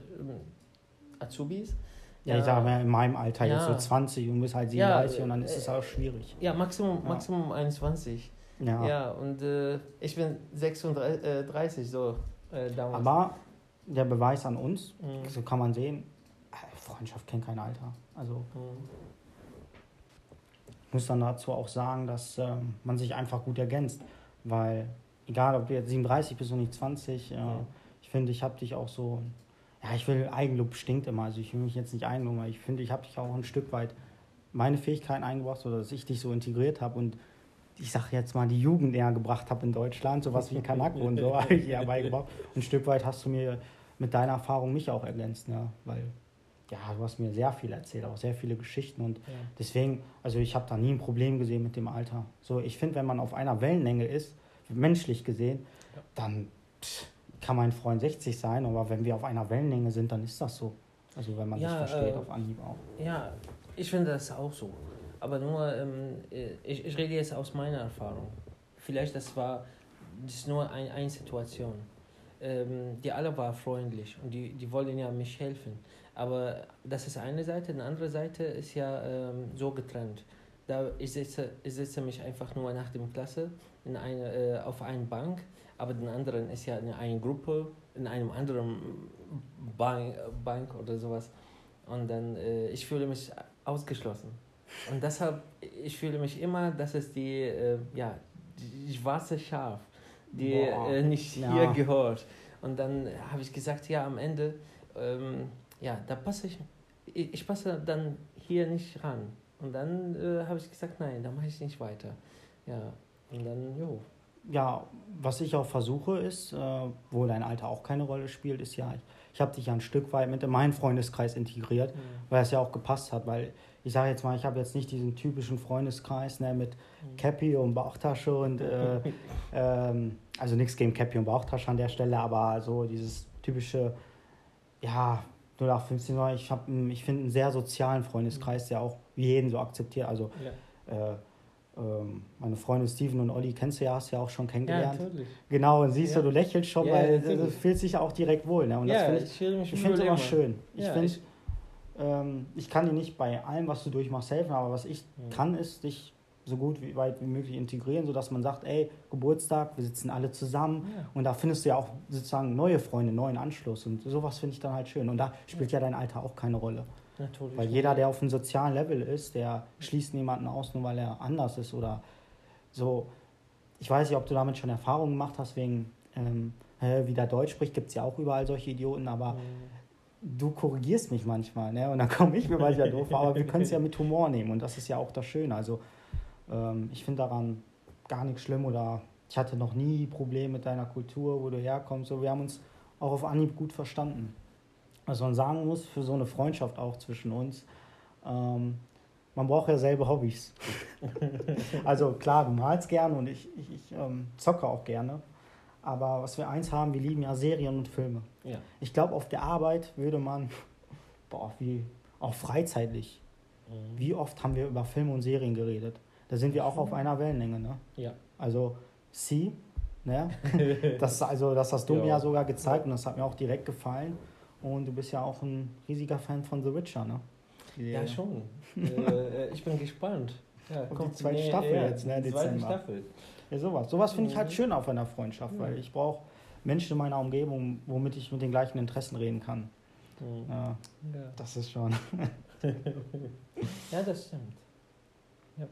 Azubis.
Ja, ich sage mal, in meinem Alter ja. jetzt so 20 und bis halt 37 ja, und dann ist es auch schwierig.
Ja, Maximum, ja. Maximum 21. Ja. Ja, und äh, ich bin 36 äh, so äh, damals.
Aber der Beweis an uns, mhm. so kann man sehen, Freundschaft kennt kein Alter. Also mhm. ich muss dann dazu auch sagen, dass ähm, man sich einfach gut ergänzt, weil egal ob du jetzt 37 bist und nicht 20, äh, mhm. ich finde, ich habe dich auch so ja, ich will, Eigenlob stinkt immer. Also ich will mich jetzt nicht einloben, weil ich finde, ich habe dich auch ein Stück weit meine Fähigkeiten eingebracht oder dass ich dich so integriert habe und ich sage jetzt mal, die Jugend näher gebracht habe in Deutschland, sowas wie Kanako und so habe ich eher beigebracht. Und ein Stück weit hast du mir mit deiner Erfahrung mich auch ergänzt, ne? weil ja, du hast mir sehr viel erzählt, auch sehr viele Geschichten und ja. deswegen, also ich habe da nie ein Problem gesehen mit dem Alter. So, ich finde, wenn man auf einer Wellenlänge ist, menschlich gesehen, dann pff, kann mein Freund 60 sein, aber wenn wir auf einer Wellenlänge sind, dann ist das so. Also wenn man ja, sich versteht äh, auf Anhieb auch.
Ja, ich finde das auch so. Aber nur, ähm, äh, ich, ich rede jetzt aus meiner Erfahrung. Vielleicht das war das nur ein, eine Situation. Ähm, die alle waren freundlich und die, die wollen ja mich helfen. Aber das ist eine Seite, die andere Seite ist ja ähm, so getrennt. Da ich sitze, ich sitze mich einfach nur nach dem Klasse in eine, äh, auf einer Bank aber den anderen ist ja in einer Gruppe, in einem anderen Bank, Bank oder sowas. Und dann, äh, ich fühle mich ausgeschlossen. Und deshalb, ich fühle mich immer, das ist die, äh, ja, die schwarze Schaf, die äh, nicht ja. hier gehört. Und dann habe ich gesagt, ja, am Ende, ähm, ja, da passe ich, ich, ich, passe dann hier nicht ran. Und dann äh, habe ich gesagt, nein, da mache ich nicht weiter. Ja, und dann, jo
ja, was ich auch versuche ist, äh, wo dein Alter auch keine Rolle spielt, ist ja, ich, ich habe dich ja ein Stück weit mit in meinen Freundeskreis integriert, mhm. weil es ja auch gepasst hat, weil ich sage jetzt mal, ich habe jetzt nicht diesen typischen Freundeskreis ne, mit mhm. Cappy und Bauchtasche und äh, ähm, also nichts gegen Cappy und Bauchtasche an der Stelle, aber so dieses typische, ja, 0815, ich, ich finde einen sehr sozialen Freundeskreis, mhm. der auch jeden so akzeptiert, also ja. äh, ähm, meine Freunde Steven und Olli kennst du ja, hast du ja auch schon kennengelernt. Ja, natürlich. Genau, und siehst ja. du, du lächelst schon, ja, weil du fühlst dich ja auch direkt wohl. Ne? Und das finde ich, ich, ich finde es immer schön. Ich ja, finde, ähm, ich kann dir nicht bei allem, was du durchmachst, helfen, aber was ich kann, ist dich so gut wie weit wie möglich integrieren, sodass man sagt, ey, Geburtstag, wir sitzen alle zusammen und da findest du ja auch sozusagen neue Freunde, neuen Anschluss und sowas finde ich dann halt schön. Und da spielt ja dein Alter auch keine Rolle. Natürlich. Weil jeder, der auf einem sozialen Level ist, der schließt niemanden aus, nur weil er anders ist oder so. Ich weiß nicht, ob du damit schon Erfahrungen gemacht hast, wegen ähm, wie der Deutsch spricht, gibt es ja auch überall solche Idioten, aber mhm. Du korrigierst mich manchmal, ne? Und dann komme ich mir manchmal doof, aber wir können es ja mit Humor nehmen und das ist ja auch das Schöne. Also ähm, ich finde daran gar nichts schlimm oder ich hatte noch nie Probleme mit deiner Kultur, wo du herkommst. So, wir haben uns auch auf Anhieb gut verstanden was man sagen muss, für so eine Freundschaft auch zwischen uns, ähm, man braucht ja selbe Hobbys. also klar, du malst gerne und ich, ich, ich ähm, zocke auch gerne. Aber was wir eins haben, wir lieben ja Serien und Filme. Ja. Ich glaube, auf der Arbeit würde man, boah, wie, auch freizeitlich, mhm. wie oft haben wir über Filme und Serien geredet? Da sind wir auch auf einer Wellenlänge, ne? Ja. Also, Sie, ne? das, also, das hast du ja. mir ja sogar gezeigt und das hat mir auch direkt gefallen. Und du bist ja auch ein riesiger Fan von The Witcher, ne?
Ja, schon. äh, ich bin gespannt.
Ja, Und die zweite nee, Staffel ja, jetzt, ne? Die zweite Staffel. Ja, sowas. Sowas finde ich halt mhm. schön auf einer Freundschaft, mhm. weil ich brauche Menschen in meiner Umgebung, womit ich mit den gleichen Interessen reden kann. Mhm. Ja, ja, Das ist schon.
ja, das stimmt. Ja.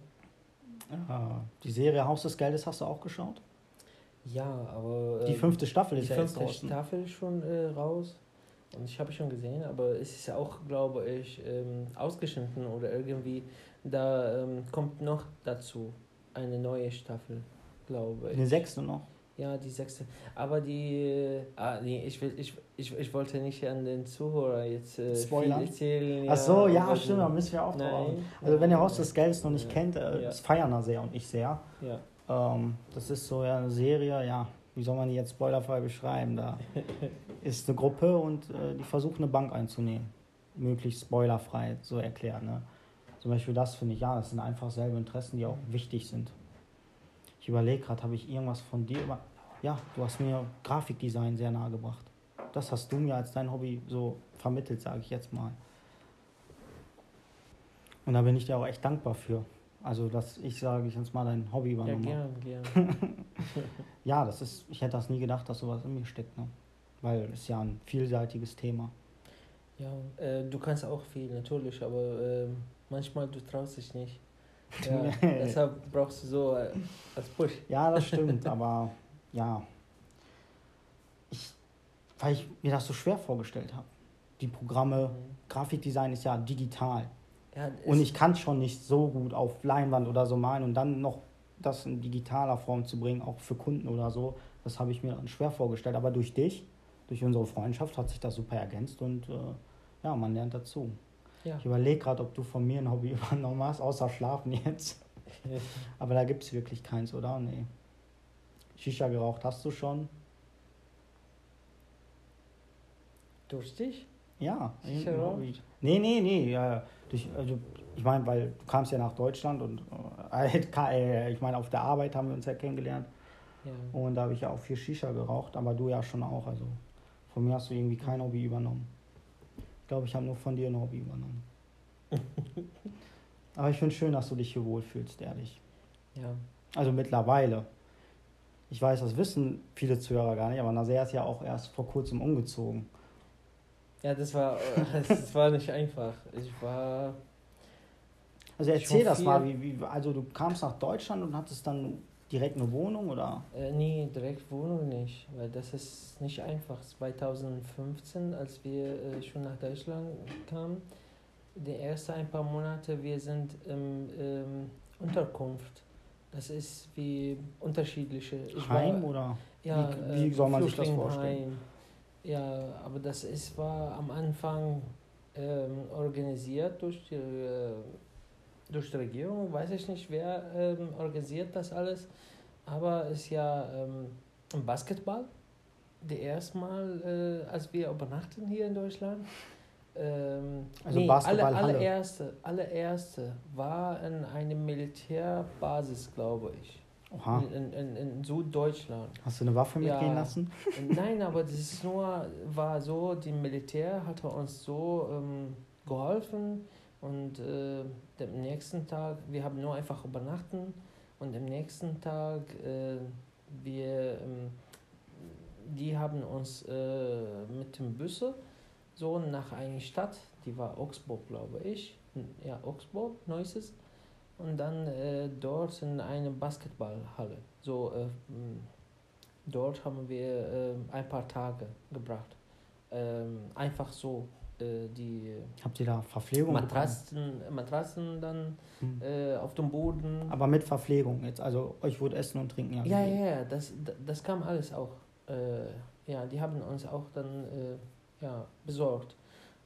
ja. Die Serie Haus des Geldes hast du auch geschaut?
Ja, aber.
Die fünfte Staffel ist
ja jetzt draußen. Die fünfte Staffel schon äh, raus. Und ich habe schon gesehen, aber es ist auch, glaube ich, ähm, ausgeschnitten oder irgendwie, da ähm, kommt noch dazu eine neue Staffel, glaube ich.
Eine sechste noch?
Ja, die sechste. Aber die, äh, ah, nee, ich, will, ich, ich, ich wollte nicht an den Zuhörer jetzt äh, Spoiler.
erzählen. Ja, Ach so, ja, stimmt, da müssen wir auch drauf. Also, wenn ihr Haus des Geldes noch nicht kennt, äh, ja. das feiern da sehr und ich sehr. Ja. Ähm, das ist so ja, eine Serie, ja, wie soll man die jetzt spoilerfrei beschreiben? Da ist eine Gruppe und äh, die versuchen eine Bank einzunehmen. Möglichst spoilerfrei so erklärt. Ne? Zum Beispiel das finde ich, ja, das sind einfach selbe Interessen, die auch wichtig sind. Ich überlege gerade, habe ich irgendwas von dir über. Ja, du hast mir Grafikdesign sehr nahe gebracht. Das hast du mir als dein Hobby so vermittelt, sage ich jetzt mal. Und da bin ich dir auch echt dankbar für. Also, dass ich, sage ich jetzt mal, dein Hobby
Ja,
übernommen habe.
gern, gern.
Ja, das ist, ich hätte das nie gedacht, dass sowas in mir steckt, ne? Weil es ja ein vielseitiges Thema.
Ja, äh, du kannst auch viel, natürlich, aber äh, manchmal du traust dich nicht. Ja, deshalb brauchst du so äh, als Push.
Ja, das stimmt, aber ja. Ich, weil ich mir das so schwer vorgestellt habe. Die Programme, Grafikdesign ist ja digital.
Ja,
Und
es-
ich kann schon nicht so gut auf Leinwand oder so malen und dann noch das in digitaler Form zu bringen, auch für Kunden oder so, das habe ich mir dann schwer vorgestellt. Aber durch dich, durch unsere Freundschaft hat sich das super ergänzt und äh, ja, man lernt dazu.
Ja.
Ich überlege gerade, ob du von mir ein Hobby übernommen hast, außer Schlafen jetzt. Aber da gibt es wirklich keins, oder? Nee. Shisha geraucht hast du schon?
Durch dich?
Ja.
Shisha?
Hobby. Nee, nee, nee. Ja, durch, also, ich meine, weil du kamst ja nach Deutschland und äh, äh, ich meine, auf der Arbeit haben wir uns ja kennengelernt.
Ja.
Und da habe ich ja auch viel Shisha geraucht, aber du ja schon auch. Also von mir hast du irgendwie kein Hobby übernommen. Ich glaube, ich habe nur von dir ein Hobby übernommen. aber ich finde schön, dass du dich hier wohlfühlst, ehrlich.
ja.
Also mittlerweile. Ich weiß, das wissen viele Zuhörer gar nicht, aber Nasser ist ja auch erst vor kurzem umgezogen.
Ja, das war, das war nicht einfach. Ich war,
Also erzähl das mal, wie, wie, also du kamst nach Deutschland und hattest dann direkt eine Wohnung oder?
äh, nee, direkt Wohnung nicht, weil das ist nicht einfach. 2015, als wir äh, schon nach Deutschland kamen, die ersten ein paar Monate, wir sind im ähm, Unterkunft. Das ist wie unterschiedliche. Ich war-
Heim oder?
Ja,
Wie- wie
äh,
soll man sich das vorstellen?
Ja, aber das ist, war am Anfang ähm, organisiert durch die, äh, durch die Regierung. Weiß ich nicht, wer ähm, organisiert das alles. Aber es ist ja ähm, Basketball. Die erste Mal, äh, als wir übernachten hier in Deutschland. Ähm,
Also
nee,
Basketballhalle.
alle, allererste, allererste war in einer Militärbasis, glaube ich.
Oha.
In, in, in Süddeutschland.
Hast du eine Waffe
Ja.
mitgehen lassen?
Nein, aber das ist nur, war so, die Militär hatte uns so ähm, geholfen und äh, am nächsten Tag, wir haben nur einfach übernachten und am nächsten Tag, äh, wir, ähm, die haben uns äh, mit dem Busse so nach einer Stadt, die war Augsburg, glaube ich, ja, Augsburg, Neusses, und dann äh, dort in eine Basketballhalle. So, äh, m, dort haben wir äh, ein paar Tage gebracht. Ähm, einfach so, die
Habt ihr da Verpflegung bekommen?
Matratzen, Matratzen dann
Hm.
äh, auf dem Boden.
Aber mit Verpflegung jetzt. Also euch wurde Essen und Trinken
Ja,
gegeben.
ja, ja, das, das kam alles auch. Äh, ja, die haben uns auch dann äh, ja, besorgt.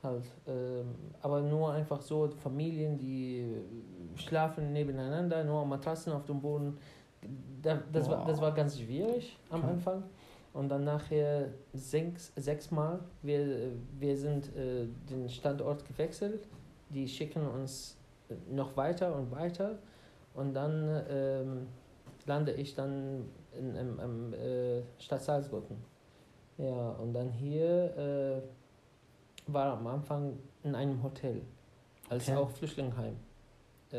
Halt. Ähm, aber nur einfach so Familien, die schlafen nebeneinander, nur Matratzen auf dem Boden. Da, das, war, das war ganz schwierig am
Okay.
Anfang. Und dann nachher sechs, sechsmal. Wir, wir sind äh, den Standort gewechselt. Die schicken uns noch weiter und weiter. Und dann ähm, lande ich dann in, im, im äh, Stadt Salzburg. Ja, und dann hier äh, war am Anfang in einem Hotel, als
Okay.
auch Flüchtlingsheim. Äh,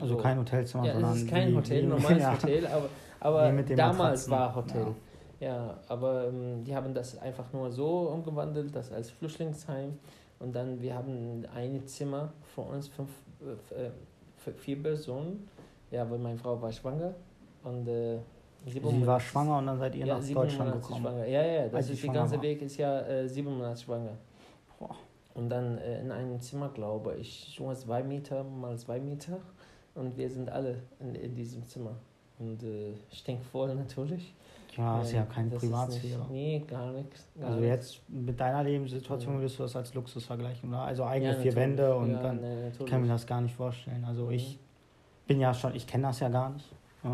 Also
so.
kein Hotelzimmer,
Ja,
sondern
es ist kein Hotel, normales
ja.
Hotel, aber, aber damals war Hotel. Ja, aber ähm, die haben das einfach nur so umgewandelt, das als Flüchtlingsheim. Und dann, wir haben ein Zimmer für uns, fünf, äh, äh, vier Personen. Ja, weil meine Frau war schwanger. Und, äh, sieben
Sie war schwanger und dann seid ihr
ja,
nach Deutschland gekommen.
Schwanger. Ja, ja, das ist,
schwanger
ganze
war.
Weg ist ja äh, sieben Monate schwanger.
Boah.
Und dann äh, in einem Zimmer, glaube ich, nur zwei Meter mal zwei Meter. Und wir sind alle in, in diesem Zimmer. Und äh, stinkvoll natürlich.
Ja, ist ja
Ähm,
keine
das ist
Privatsphäre.
Nicht, nee, gar nichts.
Also jetzt mit deiner Lebenssituation
Ja.
würdest du das als Luxus vergleichen, oder? Also eigene
Ja,
vier
natürlich.
Wände und
ja,
dann
nee,
ich kann mir das gar nicht vorstellen. Also ich
Mhm.
bin ja schon, ich kenne das ja gar nicht. Äh.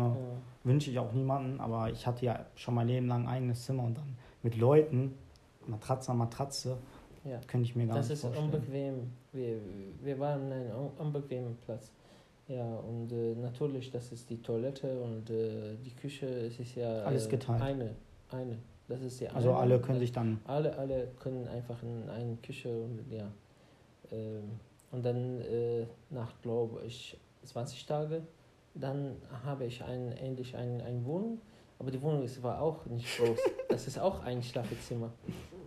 Wünsche ich auch niemanden, aber ich hatte ja schon mein Leben lang ein eigenes Zimmer und dann mit Leuten, Matratze an Matratze, könnte ich mir gar
Das
nicht
ist
vorstellen.
unbequem. Wir, wir waren an einem un- unbequemen Platz. Ja, und äh, natürlich, das ist die Toilette und äh, die Küche, es ist ja
Alles
äh,
geteilt.
eine, eine. Das ist die
Also
eine.
alle können sich dann.
alle, alle können einfach in eine Küche und ja. Ähm, und dann äh, nach, glaube ich, 20 Tage, dann habe ich ein, endlich ein, eine Wohnung. Aber die Wohnung ist, war auch nicht groß. Das ist auch ein Schlafzimmer.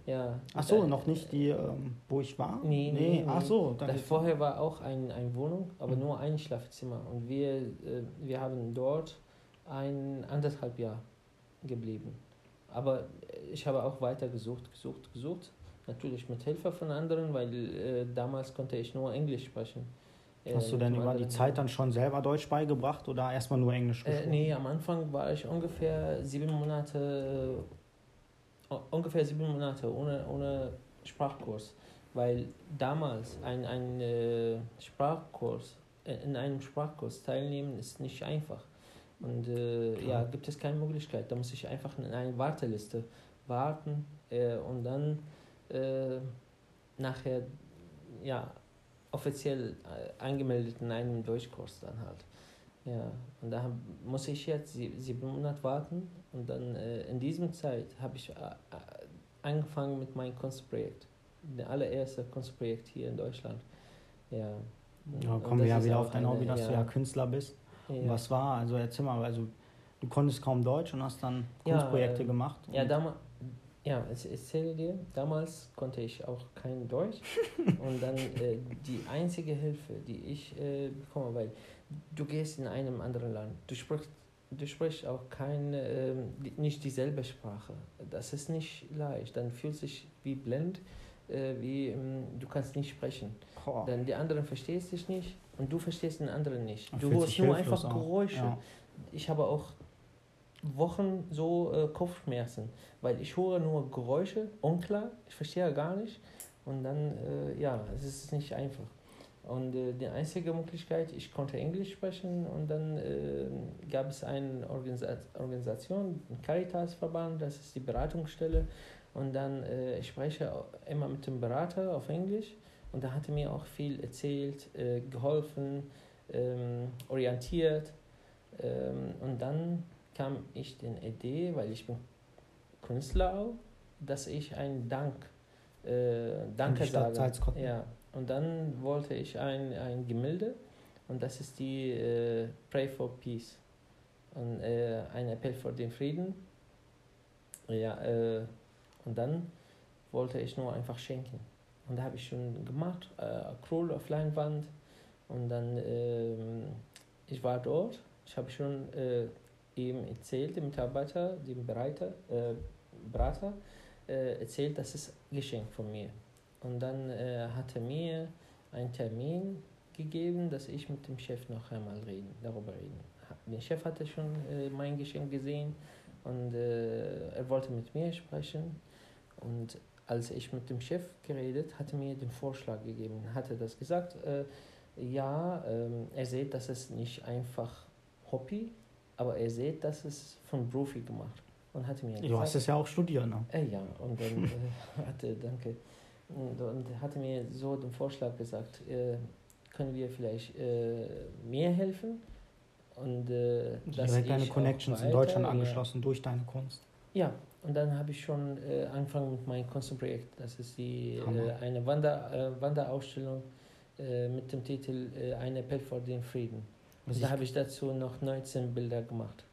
Ja.
Ach so,
Da-
noch nicht die, ähm, wo ich war?
Nee, nee,
Ach
nee.
so, dann
vorher war auch ein, eine Wohnung, aber
Mhm.
nur ein Schlafzimmer. Und wir, äh, wir haben dort ein anderthalb Jahr geblieben. Aber ich habe auch weiter gesucht, gesucht, gesucht. Natürlich mit Hilfe von anderen, weil äh, damals konnte ich nur Englisch sprechen. Äh,
Hast du denn über die Zeit dann schon selber Deutsch beigebracht oder erstmal nur Englisch
Äh,
gesprochen?
nee, am Anfang war ich ungefähr sieben Monate, äh, ungefähr sieben Monate ohne, ohne Sprachkurs. Weil damals ein, ein äh, Sprachkurs, äh, in einem Sprachkurs teilnehmen ist nicht einfach. Und äh, ja, gibt es keine Möglichkeit. Da muss ich einfach in eine Warteliste warten äh, und dann äh, nachher ja, offiziell äh, angemeldet in einem Deutschkurs dann halt. Ja, und da muss ich jetzt sie- sieben Monate warten und dann äh, in diesem Zeit habe ich äh, äh, angefangen mit meinem Kunstprojekt. Der allererste Kunstprojekt hier in Deutschland. Ja.
Ja,
Und
kommen wir
das
ja wieder auf dein Hobby, dass du ja Künstler bist. Und
ja.
was war? Also erzähl mal, also du konntest kaum Deutsch und hast dann
Ja,
Kunstprojekte
ähm,
gemacht.
Ja,
und-
damals, ja, ich erzähle dir, damals konnte ich auch kein Deutsch. und dann äh, die einzige Hilfe, die ich äh, bekomme, weil du gehst in einem anderen Land, du sprichst, du sprichst auch keine, ähm, nicht dieselbe Sprache. Das ist nicht leicht. Dann fühlst du dich wie blind, äh, wie ähm, du kannst nicht sprechen.
Boah.
Dann die anderen verstehst dich nicht und du verstehst den anderen nicht.
Man
Du hörst nur einfach
auch.
Geräusche.
Ja.
Ich habe auch Wochen so äh, Kopfschmerzen, weil ich höre nur Geräusche, unklar, ich verstehe gar nicht. Und dann, äh, ja, es ist nicht einfach. Und äh, die einzige Möglichkeit, ich konnte Englisch sprechen und dann äh, gab es eine Organisa Organisation, ein Caritas-Verband, das ist die Beratungsstelle. Und dann, äh, ich spreche immer mit dem Berater auf Englisch und da hat er mir auch viel erzählt, äh, geholfen, ähm, orientiert. Ähm, und dann kam ich den Idee, weil ich bin Künstler auch, dass ich einen Dank, äh, Danke sage. Ja, und dann wollte ich ein, ein Gemälde und das ist die äh, Pray for Peace und äh, ein Appell für den Frieden. Ja, äh, und dann wollte ich nur einfach schenken. Und da habe ich schon gemacht, äh, Acryl auf Leinwand und dann, ähm, ich war dort, ich habe schon äh, ihm erzählt, dem Mitarbeiter, dem Bereiter, äh, Berater, äh, erzählt, das ist Geschenk von mir. Und dann äh, hat er mir einen Termin gegeben, dass ich mit dem Chef noch einmal reden, darüber reden. Der Chef hatte schon äh, mein Geschenk gesehen und äh, er wollte mit mir sprechen. Und als ich mit dem Chef geredet, hat er mir den Vorschlag gegeben, hat er das gesagt, äh, ja, ähm, er sieht, dass es nicht einfach Hobby, aber er sieht, dass es von Profi gemacht. Und hat mir
Du hast es ja auch studiert, ne?
äh, ja, und dann äh, hatte, danke. Und, und hatte mir so den Vorschlag gesagt, äh, können wir vielleicht äh, mir helfen? Und äh, dass
Direkt deine
ich
Connections in Deutschland
ja.
angeschlossen durch deine Kunst.
Ja, und dann habe ich schon äh, angefangen mit meinem Kunstprojekt. Das ist die, äh, eine Wander, äh, Wanderausstellung äh, mit dem Titel Ein Appell für den Frieden.
Was
Und da
ich,
habe ich dazu noch 19 Bilder gemacht.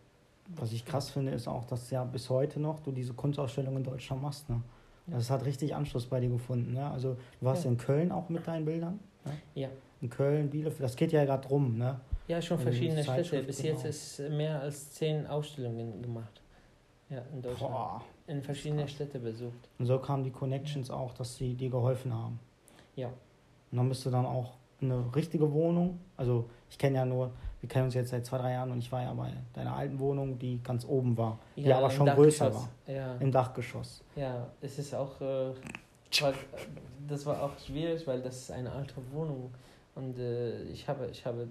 was ich krass finde, ist auch, dass ja bis heute noch du diese Kunstausstellung in Deutschland machst. Ne? Das hat richtig Anschluss bei dir gefunden. Ne? Also du warst
Ja.
in Köln auch mit deinen Bildern. Ne?
Ja.
In Köln, Bielefeld, das geht ja gerade rum. Ne?
Ja, schon
Also
verschiedene Städte. Bis
genau.
jetzt ist mehr als zehn Ausstellungen gemacht. Ja, in Deutschland.
Boah.
In verschiedene. Städte besucht.
Und so kamen die Connections auch, dass sie dir geholfen haben.
Ja.
Und dann bist du dann auch eine richtige Wohnung. Also ich kenne ja nur, wir kennen uns jetzt seit zwei, drei Jahren und ich war ja bei deiner alten Wohnung, die ganz oben war, die aber schon größer war,
Ja,
im Dachgeschoss.
ja, es ist auch, äh, das war auch schwierig, weil das ist eine alte Wohnung. Und äh, ich, habe, ich habe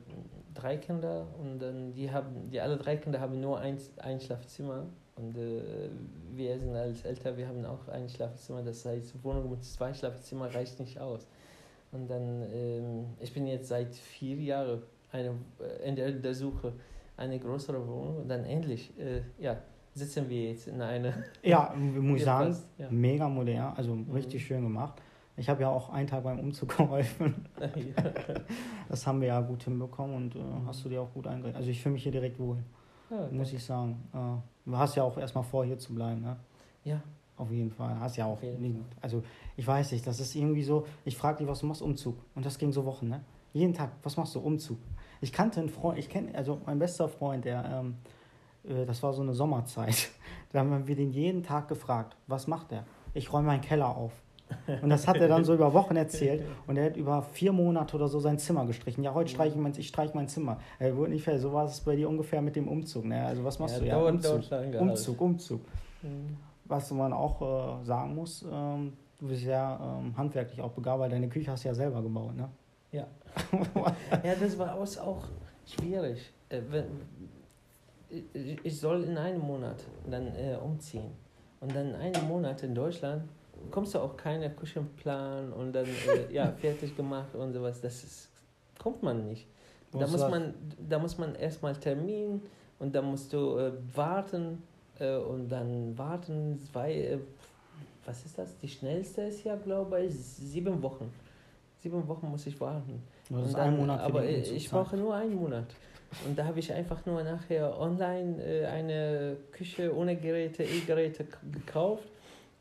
drei Kinder und dann die haben, die alle drei Kinder haben nur ein, ein Schlafzimmer. Und äh, wir sind als älter, wir haben auch ein Schlafzimmer. Das heißt, Wohnung mit zwei Schlafzimmern reicht nicht aus. Und dann, ähm, ich bin jetzt seit vier Jahren eine, äh, in, der, der Suche eine größere Wohnung und dann endlich, äh, ja, sitzen wir jetzt in einer.
Ja, muss ich sagen,
ja.
mega modern, also
Mhm.
richtig schön gemacht. Ich habe ja auch einen Tag beim Umzug geholfen. Das haben wir ja gut hinbekommen und äh, hast du dir auch gut eingerichtet. Also ich fühle mich hier direkt wohl,
ja,
muss ich sagen. Äh, du hast ja auch erstmal vor, hier zu bleiben, ne?
ja,
Auf jeden Fall. Hast ja auch. Also ich weiß nicht, das ist irgendwie so, ich frage dich, was du machst, Umzug. Und das ging so Wochen, ne? Jeden Tag, was machst du, Umzug? Ich kannte einen Freund, ich kenne, also mein bester Freund, der, ähm, äh, das war so eine Sommerzeit. Da haben wir den jeden Tag gefragt, was macht er? Ich räume meinen Keller auf. Und das hat er dann so über Wochen erzählt. Und er hat über vier Monate oder so sein Zimmer gestrichen. Ja, heute streiche ich mein, ich streiche mein Zimmer. Er wurde nicht fair. So war es bei dir ungefähr mit dem Umzug. Ne? Also was machst
Ja,
du? Ja, Umzug, Umzug, Umzug.
Mhm.
Was man auch äh, sagen muss, ähm, du bist ja ähm, handwerklich auch begabt, weil deine Küche hast du ja selber gebaut, ne?
Ja. ja, das war auch schwierig. Äh, ich- soll in einem Monat dann äh, umziehen. Und dann in einem Monat in Deutschland kommst du auch keine Küchenplan und dann äh, ja, fertig gemacht und sowas. Das ist, kommt man nicht. Da muss, man, da muss man erstmal Termin und dann musst du äh, warten äh, und dann warten zwei, äh, was ist das? Die schnellste ist ja, glaube ich, sieben Wochen. Sieben Wochen muss ich warten. Und
einen
dann-
Monat für
aber ich ich brauche nur einen Monat. Und da habe ich einfach nur nachher online äh, eine Küche ohne Geräte, E-Geräte gekauft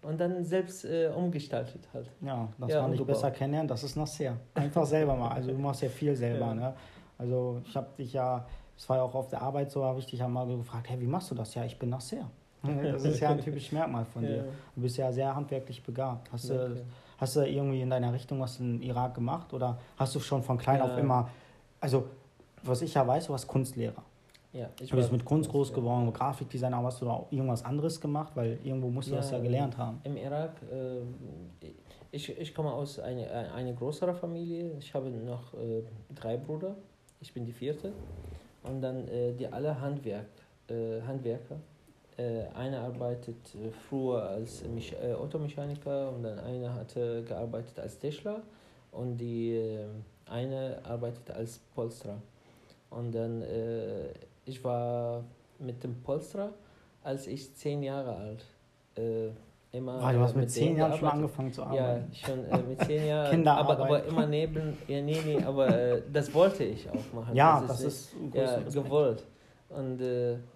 und dann selbst äh, umgestaltet halt.
Ja, das
Ja,
nicht
umgebaut.
besser kennenlernen, das ist Nasser. Einfach selber mal. Also du machst ja viel selber,
Ja.
ne? Also ich habe dich ja, es war ja auch auf der Arbeit so, habe ich dich ja mal gefragt, hey, wie machst du das? Ja, ich bin Nasser. Das ist ja ein typisches Merkmal von dir. Du bist ja sehr handwerklich begabt. Hast du. Hast du irgendwie in deiner Richtung was im Irak gemacht oder hast du schon von klein
Ja.
auf immer, also was ich ja weiß, du warst Kunstlehrer.
Ja, ich
Du bist mit Kunst groß
ja.
geworden, Grafikdesigner, aber hast du da auch irgendwas anderes gemacht? Weil irgendwo musst du das ja
Ja,
gelernt haben.
Im Irak, äh, ich, ich komme aus einer eine größere Familie. Ich habe noch äh, drei Brüder. Ich bin die vierte. Und dann äh, die alle Handwerk, äh, Handwerker. Äh, einer arbeitet äh, früher als Mich äh, Automechaniker und dann einer hatte gearbeitet als Tischler und die äh, eine arbeitet als Polsterer. Und dann, äh, ich war mit dem Polsterer, als ich zehn Jahre alt. Äh, immer
Ah, du hast
äh,
mit zehn
dem
Jahren schon angefangen zu
Ja,
arbeiten.
schon äh, mit zehn Jahren.
Kinderarbeit.
aber, aber immer neben, ja, nee, nee, aber das wollte ich auch machen.
Ja, das ist, ein
ja, gewollt. Und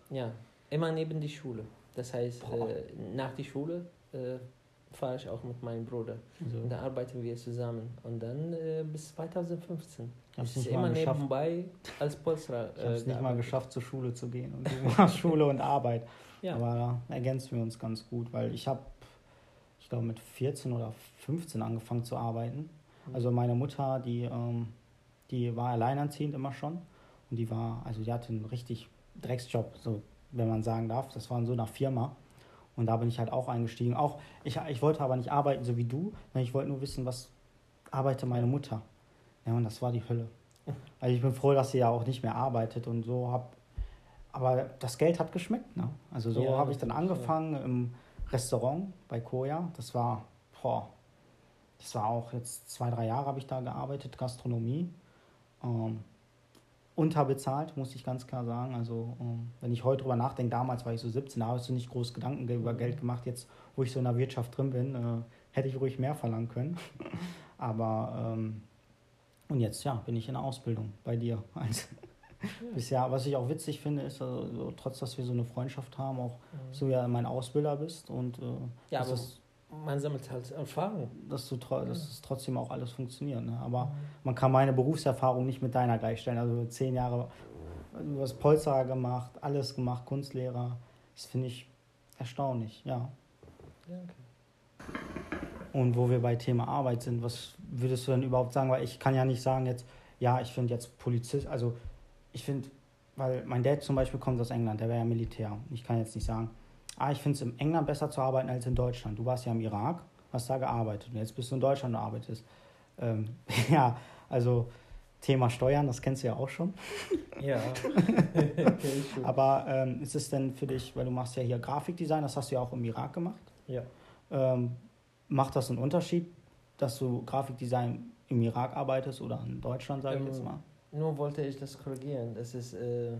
ja, immer neben die Schule. Das heißt, äh, nach die Schule äh, fahre ich auch mit meinem Bruder.
Also,
Und da arbeiten wir zusammen. Und dann äh, bis 2015.
ich habe es
Ich ist
nicht mal
immer
geschafft.
nebenbei als Polsterer.
Ich habe es
äh,
nicht mal geschafft, zur Schule zu gehen. Und du machst Schule und Arbeit.
Ja.
Aber da ergänzen wir uns ganz gut, weil ich habe, ich glaube, mit 14 oder 15 angefangen zu arbeiten.
Mhm.
Also meine Mutter, die, ähm, die war alleinerziehend immer schon. Und die war, also die hatte einen richtig Drecksjob, so wenn man sagen darf. Das war in so einer Firma. Und da bin ich halt auch eingestiegen. Auch, ich, ich wollte aber nicht arbeiten so wie du, sondern ich wollte nur wissen, was arbeitet meine Mutter. Ja, und das war die Hölle. Also ich bin froh, dass sie ja auch nicht mehr arbeitet und so hab. Aber das Geld hat geschmeckt, ne? Also so
Ja,
habe ich dann
natürlich, ja.
angefangen im Restaurant bei Koya. Das war, boah, das war auch jetzt zwei, drei Jahre habe ich da gearbeitet, Gastronomie. Ähm, unterbezahlt, muss ich ganz klar sagen. Also, ähm, wenn ich heute drüber nachdenke, damals war ich so 17, da habe ich so nicht groß Gedanken über
Mhm.
Geld gemacht. Jetzt, wo ich so in der Wirtschaft drin bin, äh, hätte ich ruhig mehr verlangen können. Aber, ähm, und jetzt, ja, bin ich in der Ausbildung bei dir. Also, bisher, was ich auch witzig finde, ist, also, so, trotz dass wir so eine Freundschaft haben, auch
Mhm.
du ja mein Ausbilder bist und äh,
Ja, aber
es,
man sammelt halt Erfahrung.
dass, du, dass es trotzdem auch alles funktioniert. Ne? Aber
Mhm.
man kann meine Berufserfahrung nicht mit deiner gleichstellen. Also zehn Jahre, du hast Polsterer gemacht, alles gemacht, Kunstlehrer. Das finde ich erstaunlich, ja.
Danke.
Und wo wir bei Thema Arbeit sind, was würdest du denn überhaupt sagen? Weil ich kann ja nicht sagen jetzt, ja, ich finde jetzt Polizist, also ich finde, weil mein Dad zum Beispiel kommt aus England, der wäre ja Militär. Ich kann jetzt nicht sagen, ah, ich finde es in England besser zu arbeiten als in Deutschland. Du warst ja im Irak, hast da gearbeitet und jetzt bist du in Deutschland und arbeitest. Ähm, ja, also Thema Steuern, das kennst du ja auch schon.
Ja.
Aber ähm, ist es denn für dich, weil du machst ja hier Grafikdesign, das hast du ja auch im Irak gemacht.
ja.
Ähm, macht das einen Unterschied, dass du Grafikdesign im Irak arbeitest oder in Deutschland, sage ich
Ähm,
jetzt mal?
nur wollte ich das korrigieren. Das ist, äh,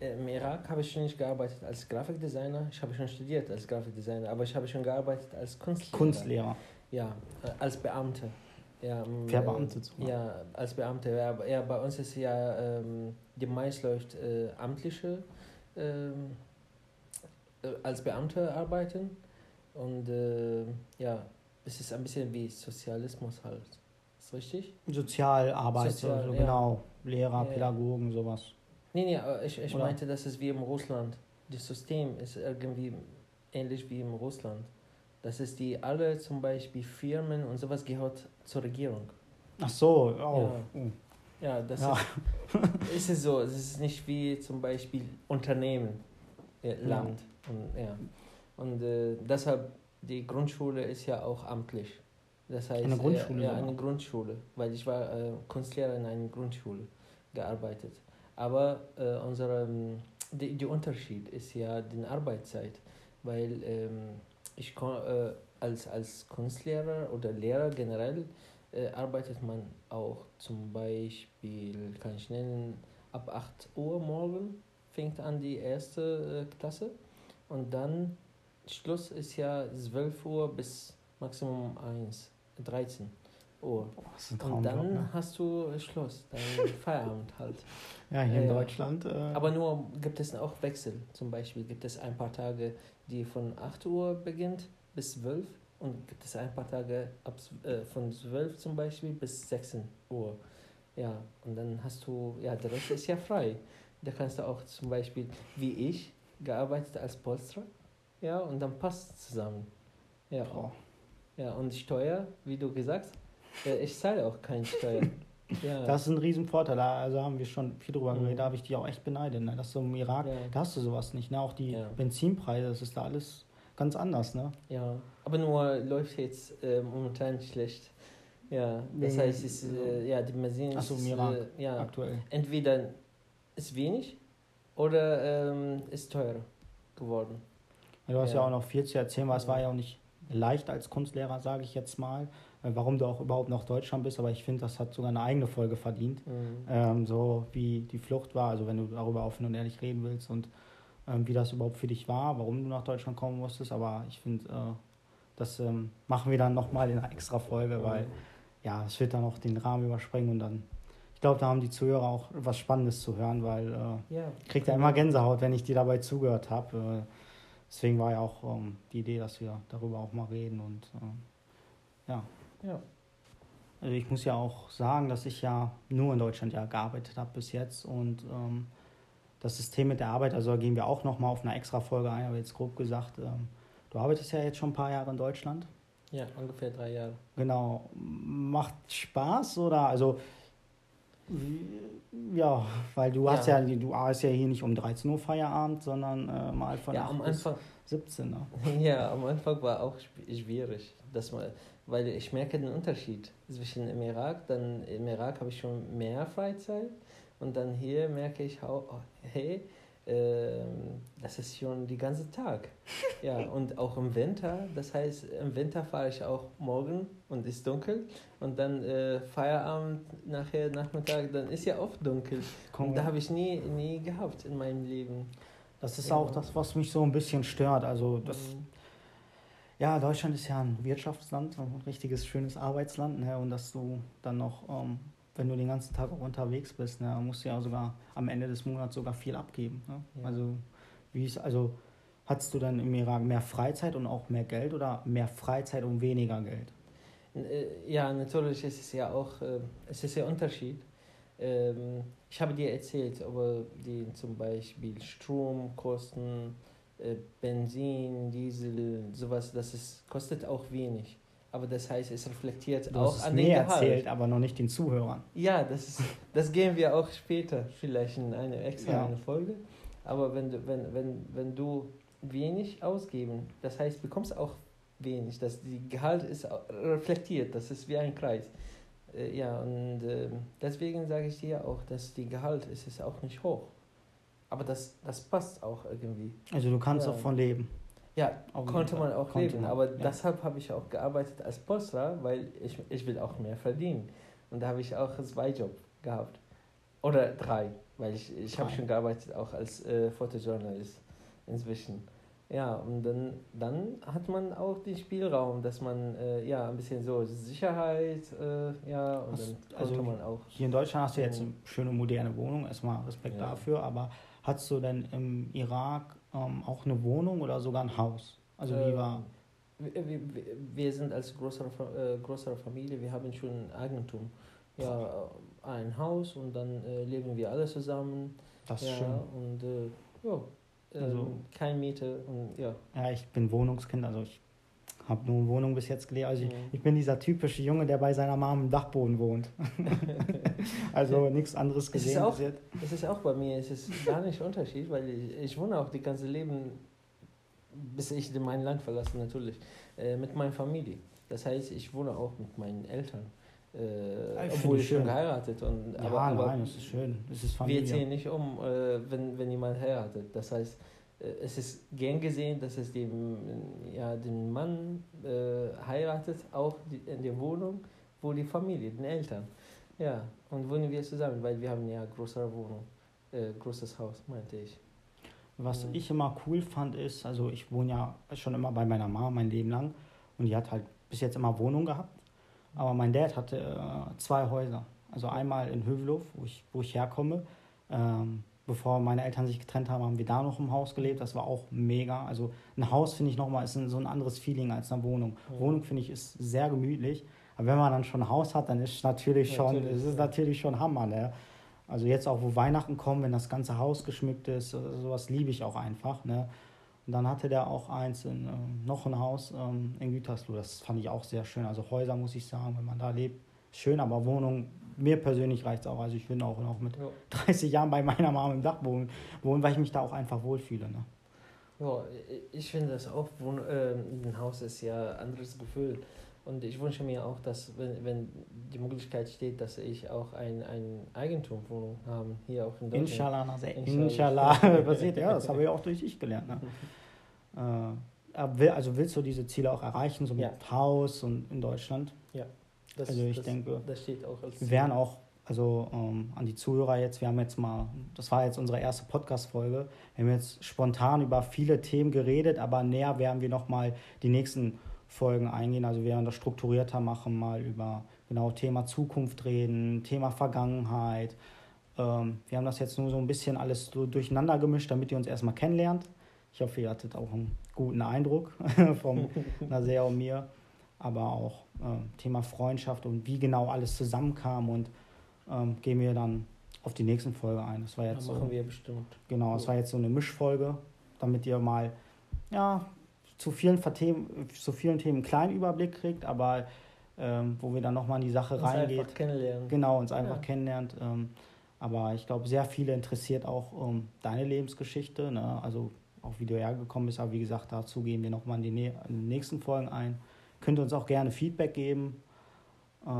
im Irak habe ich schon nicht gearbeitet als Grafikdesigner. Ich habe schon studiert als Grafikdesigner, aber ich habe schon gearbeitet als Kunstlehrer.
Kunstlehrer.
Ja, äh, als Beamte. Ja, ähm,
Verbeamtet sogar.
Ja, als Beamte. Ja, ja, bei uns ist ja, ähm, die meist läuft äh, amtliche, ähm, äh, als Beamte arbeiten. Und äh, ja, es ist ein bisschen wie Sozialismus halt. Ist richtig?
Sozialarbeit,
Sozial,
so,
ja.
genau. Lehrer,
ja.
Pädagogen, sowas.
Nee, nee, ich, ich
Oder?
meinte, das ist wie im Russland. Das System ist irgendwie ähnlich wie im Russland. Das ist die alle zum Beispiel Firmen und sowas gehört zur Regierung.
Ach so, oh.
Ja.
oh.
Ja, das
Ja.
ist, ist es so. Es ist nicht wie zum Beispiel Unternehmen, ja, Land. Und, ja. und äh, deshalb, die Grundschule ist ja auch amtlich. Das heißt,
Eine Grundschule
Ja, ja eine Grundschule, weil ich war äh, Kunstlehrer in einer Grundschule gearbeitet. Aber äh, unsere, die, die Unterschied ist ja die Arbeitszeit, weil ähm, ich äh, als, als Kunstlehrer oder Lehrer generell äh, arbeitet man auch zum Beispiel, kann ich nennen, ab 8 Uhr morgen fängt an die erste äh, Klasse und dann Schluss ist ja 12 Uhr bis Maximum 1, 13 Uhr.
Boah, das ist ein
Und dann
ne?
hast du Schluss, dann Feierabend halt.
Ja, hier in
Ja, ja.
Deutschland. Äh,
Aber nur gibt es auch Wechsel. Zum Beispiel gibt es ein paar Tage, die von 8 Uhr beginnt bis 12 und gibt es ein paar Tage ab, äh, von 12 zum Beispiel bis 16 Uhr. Ja, und dann hast du, ja, der Rest ist ja frei. Da kannst du auch zum Beispiel, wie ich, gearbeitet als Polsterer. Ja, und dann passt es zusammen. Ja,
boah.
ja, und Steuer, wie du gesagt hast, äh, ich zahle auch keine Steuer. Ja,
Das ist ein Riesenvorteil. Da also haben wir schon viel drüber
Mhm.
geredet. Da habe ich die auch echt beneidet. Ne? Dass du im Irak,
ja.
da hast du sowas nicht. Ne? Auch die
Ja.
Benzinpreise, das ist da alles ganz anders. Ne?
Ja, aber nur läuft jetzt äh, momentan schlecht. Ja, das
Wegen-
heißt, es, äh, ja, die Benzin
Ach so, im
ist,
Irak.
äh, ja,
Aktuell.
entweder ist wenig oder ähm, ist teurer geworden.
Du hast ja. Auch noch viel zu erzählen, weil es war ja auch nicht leicht als Kunstlehrer, sage ich jetzt mal, äh, warum du auch überhaupt noch Deutschland bist. Aber ich finde, das hat sogar eine eigene Folge verdient.
Mhm.
Ähm, so wie die Flucht war, also wenn du darüber offen und ehrlich reden willst und ähm, wie das überhaupt für dich war, warum du nach Deutschland kommen musstest. Aber ich finde, äh, das ähm, machen wir dann nochmal in einer extra Folge, weil ja, es wird dann auch den Rahmen überspringen und dann, ich glaube, da haben die Zuhörer auch was Spannendes zu hören, weil äh,
ja.
ich kriege da immer Gänsehaut, wenn ich dir dabei zugehört habe. Äh, deswegen war ja auch ähm, die Idee, dass wir darüber auch mal reden und äh, ja.
Ja.
Also ich muss ja auch sagen, dass ich ja nur in Deutschland ja gearbeitet habe bis jetzt und ähm, das System mit der Arbeit, also da gehen wir auch nochmal auf eine extra Folge ein, aber jetzt grob gesagt, ähm, du arbeitest ja jetzt schon ein paar Jahre in Deutschland.
ja, ungefähr drei Jahre.
Genau. Macht Spaß oder also ja, weil du hast ja, du hast ja hier nicht um 13 Uhr Feierabend, sondern äh, mal von
Ja,
8
am Anfang,
17 ne?
ja, am Anfang war auch schw- schwierig, dass man, weil ich merke den Unterschied zwischen im Irak, dann im Irak habe ich schon mehr Freizeit und dann hier merke ich auch, oh, hey, ähm, das ist schon den ganzen Tag. Ja, und auch im Winter, das heißt, im Winter fahre ich auch morgen und ist dunkel und dann äh, Feierabend nachher Nachmittag, dann ist ja oft dunkel.
Komm,
Und da habe ich nie, nie gehabt in meinem Leben.
das ist
Ja.
auch das, was mich so ein bisschen stört. Also das,
Mhm.
Ja, Deutschland ist ja ein Wirtschaftsland, ein richtiges schönes Arbeitsland, ne? Und dass du dann noch, ähm, wenn du den ganzen Tag auch unterwegs bist, ne, musst du ja sogar am Ende des Monats sogar viel abgeben. Ne?
Ja.
Also wie ist, also hattest du dann im Irak mehr Freizeit und auch mehr Geld oder mehr Freizeit und weniger Geld?
Äh, Ja, natürlich ist es ja auch, äh, es ist ja Unterschied. Ähm, ich habe dir erzählt über die zum Beispiel Stromkosten, äh, Benzin, Diesel, sowas, das ist, kostet auch wenig. Aber das heißt, es reflektiert
Du
auch
hast
an den Gehalt.
erzählt, aber noch nicht den Zuhörern.
Ja, das, ist, das gehen wir auch später vielleicht in eine extra
Ja.
eine Folge. Aber wenn du, wenn, wenn, wenn du wenig ausgeben, das heißt, bekommst auch wenig. Das, die Gehalt ist reflektiert, das ist wie ein Kreis. Äh, ja, und ähm, deswegen sage ich dir auch, dass die Gehalt ist, ist auch nicht hoch. Aber das, das passt auch irgendwie.
Also du kannst
Ja.
auch von leben.
Ja,
jeden
konnte man auch
Konnte
leben.
man,
Aber
ja.
deshalb habe ich auch gearbeitet als Polsterer, weil ich, ich will auch mehr verdienen. Und da habe ich auch zwei Jobs gehabt. Oder drei, weil ich, ich habe schon gearbeitet auch als äh, Fotojournalist inzwischen. Ja, und dann, dann hat man auch den Spielraum, dass man äh, ja ein bisschen so Sicherheit, äh, ja, und
Hast,
dann
also
konnte man auch.
Hier in Deutschland hast du jetzt eine schöne moderne Wohnung, erstmal Respekt
Ja.
dafür, aber hast du denn im Irak ähm, auch eine Wohnung oder sogar ein Haus? Also wie war.
Ähm, wir, wir, wir- sind als größere, äh, größere Familie, wir haben schon ein Eigentum. Ja, äh, ein Haus und dann äh, leben wir alle zusammen.
Das ist
ja,
schön.
und äh, ja, ähm,
Also-
kein Miete und ja.
Ja, ich bin Wohnungskind, also ich habe nur Wohnung bis jetzt gelebt. Also ich,
Mhm.
ich bin dieser typische Junge, der bei seiner Mom im Dachboden wohnt. also nichts anderes
Es ist
gesehen
auch-. Es ist auch bei mir, es ist gar nicht Unterschied, weil ich, ich wohne auch die ganze Leben, bis ich mein Land verlasse natürlich, äh, mit meiner Familie. Das heißt, ich wohne auch mit meinen Eltern, äh,
Ja, ich
obwohl ich schon
schön.
geheiratet und
Ja,
aber, aber
nein, es ist schön. Es ist
wir
Familie.
ziehen nicht um, äh, wenn, wenn jemand heiratet. Das heißt, es ist gern gesehen, dass es dem, ja, den Mann äh, heiratet, auch die, in der Wohnung, wo die Familie, den Eltern. Ja, und wohnen wir zusammen, weil wir haben ja größere Wohnung, äh, großes Haus, meinte ich.
Was
Mhm.
ich immer cool fand, ist, also ich wohne ja schon immer bei meiner Mama mein Leben lang und die hat halt bis jetzt immer Wohnung gehabt. Aber mein Dad hatte äh, zwei Häuser. Also einmal in Hövelhof, wo ich, wo ich herkomme. Ähm, bevor meine Eltern sich getrennt haben, haben wir da noch im Haus gelebt. Das war auch mega. Also ein Haus finde ich nochmal ist ein, so ein anderes Feeling als eine Wohnung.
Mhm.
Wohnung finde ich ist sehr gemütlich. Aber wenn man dann schon ein Haus hat, dann ist natürlich schon,
Natürlich,
es ist
ja.
natürlich schon Hammer. Ne? Also jetzt auch, wo Weihnachten kommen, wenn das ganze Haus geschmückt ist, äh, sowas liebe ich auch einfach. Ne? Und dann hatte der auch eins, in, ähm, noch ein Haus ähm, in Gütersloh. Das fand ich auch sehr schön. Also Häuser, muss ich sagen, wenn man da lebt, schön. Aber Wohnung, mir persönlich reicht es auch. Also ich will auch noch mit
Ja.
30 Jahren bei meiner Mama im Dachboden wohnen, weil ich mich da auch einfach wohlfühle. Ne?
Ja, ich finde das auch, Wohn äh, ein Haus ist ja ein anderes Gefühl. Und ich wünsche mir auch, dass, wenn, wenn die Möglichkeit steht, dass ich auch ein, ein Eigentumwohnung habe, hier auch in Deutschland.
Inshallah,
Inshallah.
Inshallah passiert. Ja, das habe ich auch durch dich gelernt. Ne? Äh, also willst du diese Ziele auch erreichen, so mit
Ja.
Haus und in Deutschland?
Das,
Also ich
das,
denke,
das steht auch als
Wir werden auch, also ähm, an die Zuhörer jetzt, wir haben jetzt mal, das war jetzt unsere erste Podcast-Folge, wir haben jetzt spontan über viele Themen geredet, aber näher werden wir nochmal die nächsten Folgen eingehen. Also wir werden das strukturierter machen, mal über genau Thema Zukunft reden, Thema Vergangenheit. Ähm, wir haben das jetzt nur so ein bisschen alles so durcheinander gemischt, damit ihr uns erstmal kennenlernt. Ich hoffe, ihr hattet auch einen guten Eindruck vom Nasser und mir aber auch ähm, Thema Freundschaft und wie genau alles zusammenkam und ähm, gehen wir dann auf die nächsten Folge ein. Das war
ja,
jetzt so,
machen wir bestimmt.
genau, das war jetzt so eine Mischfolge, damit ihr mal ja zu vielen Themen, zu vielen Themen einen kleinen Überblick kriegt, aber ähm, wo wir dann nochmal in die Sache
Uns
reingeht.
einfach kennenlernen.
Genau, uns einfach
Ja.
kennenlernt. Ähm, aber ich glaube, sehr viele interessiert auch ähm, deine Lebensgeschichte. Ne? Also auch wie du hergekommen bist. Aber wie gesagt, dazu gehen wir nochmal in die, in den nächsten Folgen ein. Könnt ihr uns auch gerne Feedback geben. Äh,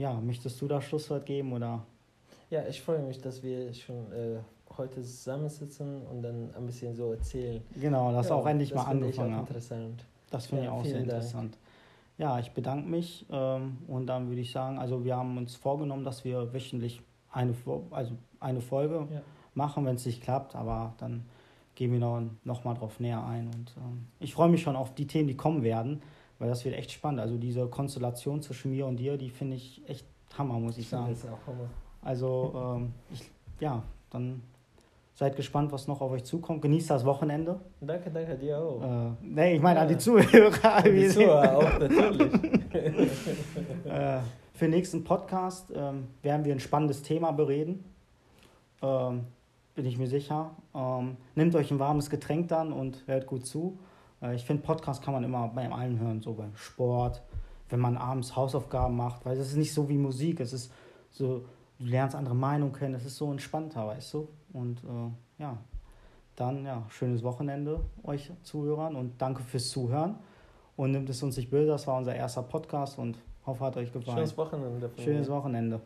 ja, möchtest du da Schlusswort geben oder?
Ja, ich freue mich, dass wir schon äh, heute zusammensitzen und dann ein bisschen so erzählen.
Genau, dass
ja,
auch endlich
das
mal angefangen hat.
interessant.
Das finde
Ja,
ich auch sehr
vielen Dank.
interessant. Ja, ich bedanke mich ähm, und dann würde ich sagen, also wir haben uns vorgenommen, dass wir wöchentlich eine, also eine Folge
Ja.
machen, wenn es nicht klappt, aber dann gehen wir noch, noch mal drauf näher ein und ähm, ich freue mich schon auf die Themen, die kommen werden, weil das wird echt spannend. Also diese Konstellation zwischen mir und dir, die finde ich echt Hammer, muss ich sagen.
Das ist auch Hammer.
Also ähm, ich, ja, dann seid gespannt, was noch auf euch zukommt. Genießt das Wochenende.
Danke, danke dir auch.
Äh, nee, ich meine an die
Ja.
Zuhörer.
Die Zuhörer auch natürlich.
Äh, für den nächsten Podcast ähm, werden wir ein spannendes Thema bereden. Ähm, bin ich mir sicher. Ähm, nehmt euch ein warmes Getränk dann und hört gut zu. Äh, ich finde, Podcast kann man immer bei allem hören, so beim Sport, wenn man abends Hausaufgaben macht, weil es ist nicht so wie Musik. Es ist so, du lernst andere Meinungen kennen, es ist so entspannter, weißt du? Und äh, ja, dann ja, schönes Wochenende euch Zuhörern und danke fürs Zuhören. Und nimmt es uns nicht böse, das war unser erster Podcast und hoffe, hat euch gefallen.
Schönes Wochenende.
Schönes. Wochenende.